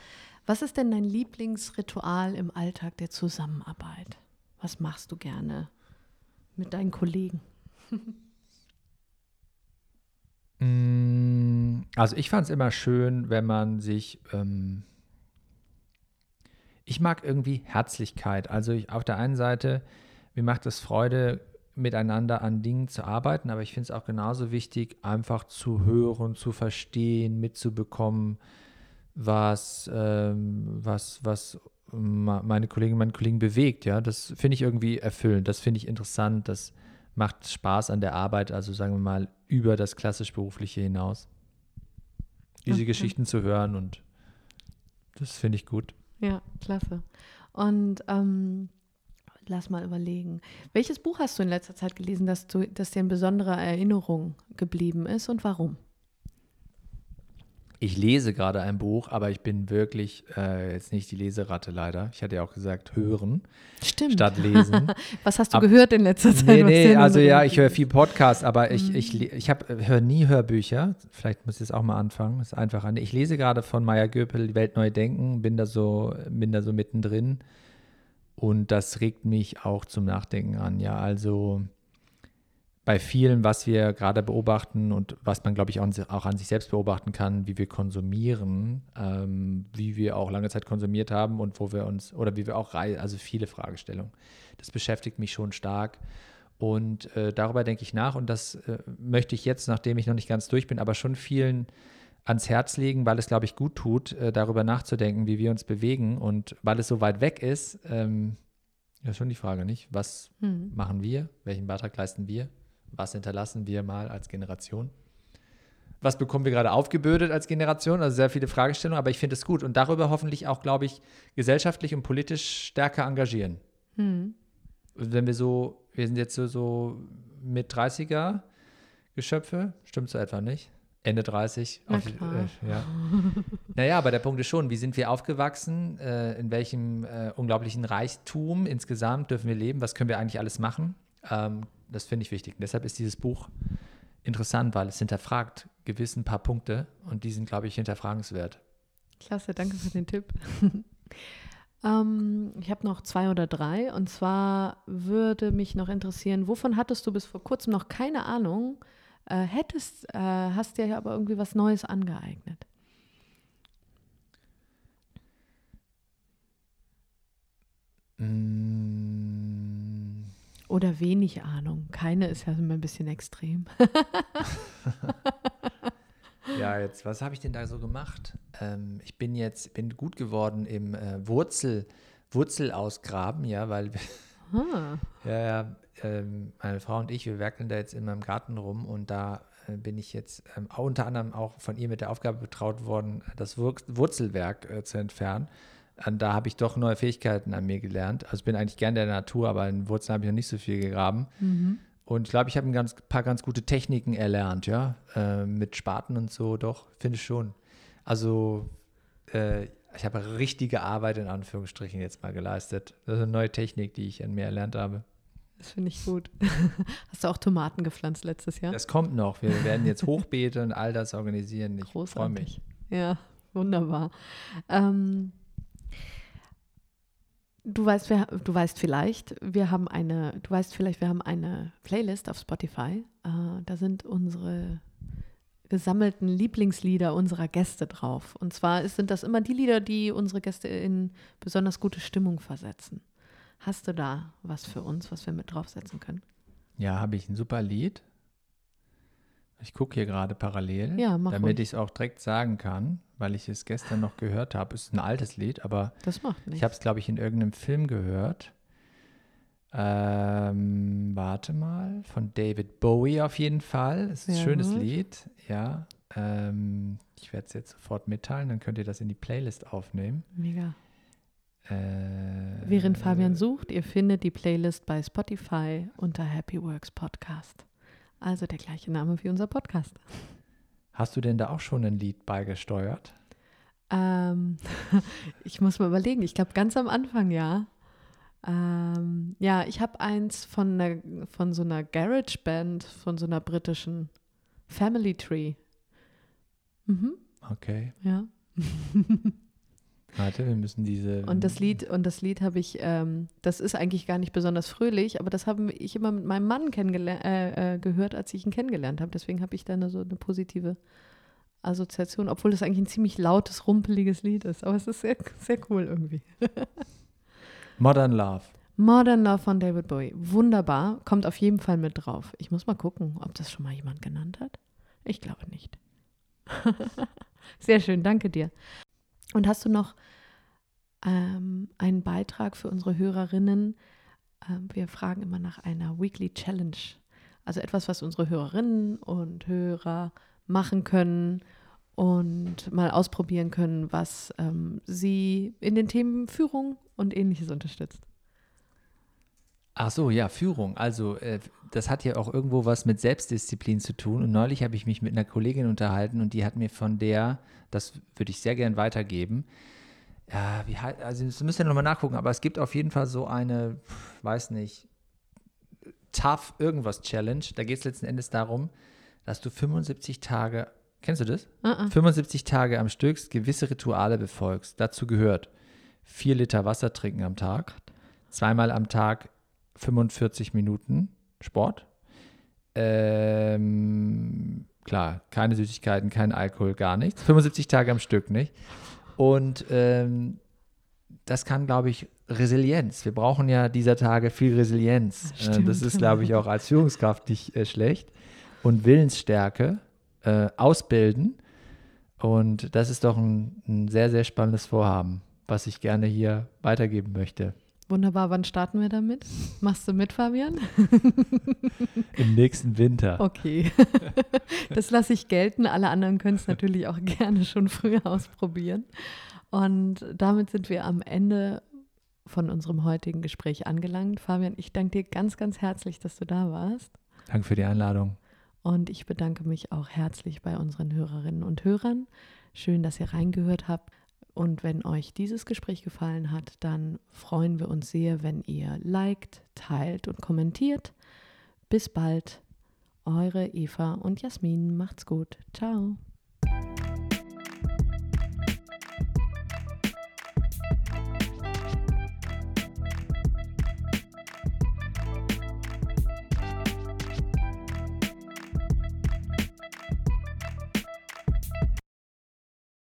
[SPEAKER 1] was ist denn dein Lieblingsritual im Alltag der Zusammenarbeit? Was machst du gerne mit deinen Kollegen?
[SPEAKER 2] Mm, Also ich fand es immer schön, wenn man sich, ähm, ich mag irgendwie Herzlichkeit. Also ich, auf der einen Seite, mir macht es Freude, miteinander an Dingen zu arbeiten, aber ich finde es auch genauso wichtig, einfach zu hören, zu verstehen, mitzubekommen, was, ähm, was, was meine Kolleginnen und meine Kollegen bewegt. Ja, das finde ich irgendwie erfüllend, das finde ich interessant, das macht Spaß an der Arbeit, also sagen wir mal über das klassisch berufliche hinaus. Diese
[SPEAKER 1] Okay.
[SPEAKER 2] Geschichten zu hören und das finde ich gut.
[SPEAKER 1] Ja, klasse. Und ähm, lass mal überlegen. Welches Buch hast du in letzter Zeit gelesen, das, du, das dir in besonderer Erinnerung geblieben ist und warum?
[SPEAKER 2] Ich lese gerade ein Buch, aber ich bin wirklich äh, jetzt nicht die Leseratte leider. Ich hatte ja auch gesagt, hören
[SPEAKER 1] Stimmt.
[SPEAKER 2] statt lesen.
[SPEAKER 1] Was hast du
[SPEAKER 2] Ab-
[SPEAKER 1] gehört in letzter Zeit?
[SPEAKER 2] nee, nee, also ja, ich höre viel Podcast, aber ich,
[SPEAKER 1] Mhm.
[SPEAKER 2] ich, ich höre nie Hörbücher. Vielleicht muss ich es auch mal anfangen. Ist einfach. Ich lese gerade von Maya Göpel Welt neu denken, bin da so, bin da so mittendrin. Und das regt mich auch zum Nachdenken an. Ja, also bei vielen, was wir gerade beobachten und was man, glaube ich, auch an sich selbst beobachten kann, wie wir konsumieren, ähm, wie wir auch lange Zeit konsumiert haben und wo wir uns, oder wie wir auch, also viele Fragestellungen. Das beschäftigt mich schon stark. Und äh, darüber denke ich nach und das äh, möchte ich jetzt, nachdem ich noch nicht ganz durch bin, aber schon vielen ans Herz legen, weil es, glaube ich, gut tut, äh, darüber nachzudenken, wie wir uns bewegen und weil es so weit weg ist. Ähm, ja, schon die Frage, nicht? Was hm. machen wir? Welchen Beitrag leisten wir? Was hinterlassen wir mal als Generation? Was bekommen wir gerade aufgebürdet als Generation? Also sehr viele Fragestellungen, aber ich finde es gut und darüber hoffentlich auch, glaube ich, gesellschaftlich und politisch stärker engagieren. Hm. Wenn wir so, wir sind jetzt so, so mit 30er Geschöpfe, stimmt so etwa nicht? Ende 30.
[SPEAKER 1] Na auf, äh,
[SPEAKER 2] ja. naja, aber der Punkt ist schon, wie sind wir aufgewachsen? Äh, in welchem äh, unglaublichen Reichtum insgesamt dürfen wir leben? Was können wir eigentlich alles machen? Ähm, das finde ich wichtig. Und deshalb ist dieses Buch interessant, weil es hinterfragt gewissen paar Punkte und die sind, glaube ich, hinterfragenswert.
[SPEAKER 1] Klasse, danke für den Tipp. ähm, ich habe noch zwei oder drei und zwar würde mich noch interessieren, wovon hattest du bis vor kurzem noch keine Ahnung, äh, hättest, äh, hast dir aber irgendwie was Neues angeeignet?
[SPEAKER 2] Mm.
[SPEAKER 1] Oder wenig Ahnung. Keine ist ja immer ein bisschen extrem.
[SPEAKER 2] ja, jetzt, was habe ich denn da so gemacht? Ähm, ich bin jetzt, bin gut geworden im äh, Wurzel, Wurzel ausgraben, ja, weil ah. ja, ja, ähm, meine Frau und ich, wir werkeln da jetzt in meinem Garten rum und da äh, bin ich jetzt ähm, unter anderem auch von ihr mit der Aufgabe betraut worden, das Wur Wurzelwerk äh, zu entfernen. Da habe ich doch neue Fähigkeiten an mir gelernt. Also ich bin eigentlich gern der Natur, aber in Wurzeln habe ich noch nicht so viel gegraben. Mhm. Und ich glaube, ich habe ein ganz, paar ganz gute Techniken erlernt, ja, äh, mit Spaten und so, doch, finde ich schon. Also äh, ich habe richtige Arbeit in Anführungsstrichen jetzt mal geleistet. Das ist eine neue Technik, die ich an mir erlernt habe.
[SPEAKER 1] Das finde ich gut. Hast du auch Tomaten gepflanzt letztes Jahr?
[SPEAKER 2] Das kommt noch. Wir werden jetzt Hochbeete und all das organisieren. Ich freue mich.
[SPEAKER 1] Ja, wunderbar. Ähm, du weißt, wir, du weißt vielleicht, wir haben eine, du weißt vielleicht, wir haben eine Playlist auf Spotify. Äh, da sind unsere gesammelten Lieblingslieder unserer Gäste drauf. Und zwar sind das immer die Lieder, die unsere Gäste in besonders gute Stimmung versetzen. Hast du da was für uns, was wir mit draufsetzen können?
[SPEAKER 2] Ja, habe ich ein super Lied. Ich gucke hier gerade parallel,
[SPEAKER 1] ja,
[SPEAKER 2] damit ich es auch direkt sagen kann, weil ich es gestern noch gehört habe. Es ist ein altes Lied, aber ich habe es, glaube ich, in irgendeinem Film gehört. Ähm, warte mal, von David Bowie auf jeden Fall. Es ist ein schönes gut. Lied, ja. Ähm, ich werde es jetzt sofort mitteilen, dann könnt ihr das in die Playlist aufnehmen.
[SPEAKER 1] Mega. Äh, Während Fabian sucht, ihr findet die Playlist bei Spotify unter Happy Works Podcast. Also der gleiche Name wie unser Podcast.
[SPEAKER 2] Hast du denn da auch schon ein Lied beigesteuert?
[SPEAKER 1] Ähm, ich muss mal überlegen. Ich glaube, ganz am Anfang, ja. Ähm, ja, ich habe eins von, einer, von so einer Garage-Band, von so einer britischen Family Tree.
[SPEAKER 2] Mhm. Okay.
[SPEAKER 1] Ja.
[SPEAKER 2] Warte, wir müssen diese.
[SPEAKER 1] Und das Lied, und das Lied habe ich, ähm, das ist eigentlich gar nicht besonders fröhlich, aber das habe ich immer mit meinem Mann äh, äh, gehört, als ich ihn kennengelernt habe. Deswegen habe ich da eine, so eine positive Assoziation, obwohl das eigentlich ein ziemlich lautes, rumpeliges Lied ist. Aber es ist sehr, sehr cool irgendwie.
[SPEAKER 2] Modern Love.
[SPEAKER 1] Modern Love von David Bowie. Wunderbar. Kommt auf jeden Fall mit drauf. Ich muss mal gucken, ob das schon mal jemand genannt hat. Ich glaube nicht. Sehr schön, danke dir. Und hast du noch ähm, einen Beitrag für unsere Hörerinnen? Ähm, wir fragen immer nach einer Weekly Challenge. Also etwas, was unsere Hörerinnen und Hörer machen können und mal ausprobieren können, was ähm, sie in den Themen Führung und ähnliches unterstützt.
[SPEAKER 2] Ach so, ja, Führung. Also äh, das hat ja auch irgendwo was mit Selbstdisziplin zu tun. Und neulich habe ich mich mit einer Kollegin unterhalten und die hat mir von der, das würde ich sehr gern weitergeben, ja, wie also das müsst ihr nochmal nachgucken, aber es gibt auf jeden Fall so eine, weiß nicht, Tough irgendwas Challenge. Da geht es letzten Endes darum, dass du 75 Tage, kennst du das? Uh -uh. 75 Tage am Stück gewisse Rituale befolgst. Dazu gehört vier Liter Wasser trinken am Tag, zweimal am Tag 45 Minuten Sport, ähm, klar, keine Süßigkeiten, kein Alkohol, gar nichts. 75 Tage am Stück, nicht? Und ähm, das kann, glaube ich, Resilienz. Wir brauchen ja dieser Tage viel Resilienz. Äh, das ist, glaube ich, auch als Führungskraft nicht äh, schlecht. Und Willensstärke äh, ausbilden. Und das ist doch ein, ein sehr, sehr spannendes Vorhaben, was ich gerne hier weitergeben möchte.
[SPEAKER 1] Wunderbar, wann starten wir damit? Machst du mit, Fabian?
[SPEAKER 2] Im nächsten Winter.
[SPEAKER 1] Okay, das lasse ich gelten. Alle anderen können es natürlich auch gerne schon früher ausprobieren. Und damit sind wir am Ende von unserem heutigen Gespräch angelangt. Fabian, ich danke dir ganz, ganz herzlich, dass du da warst.
[SPEAKER 2] Danke für die Einladung.
[SPEAKER 1] Und ich bedanke mich auch herzlich bei unseren Hörerinnen und Hörern. Schön, dass ihr reingehört habt. Und wenn euch dieses Gespräch gefallen hat, dann freuen wir uns sehr, wenn ihr liked, teilt und kommentiert. Bis bald. Eure Eva und Jasmin. Macht's gut. Ciao.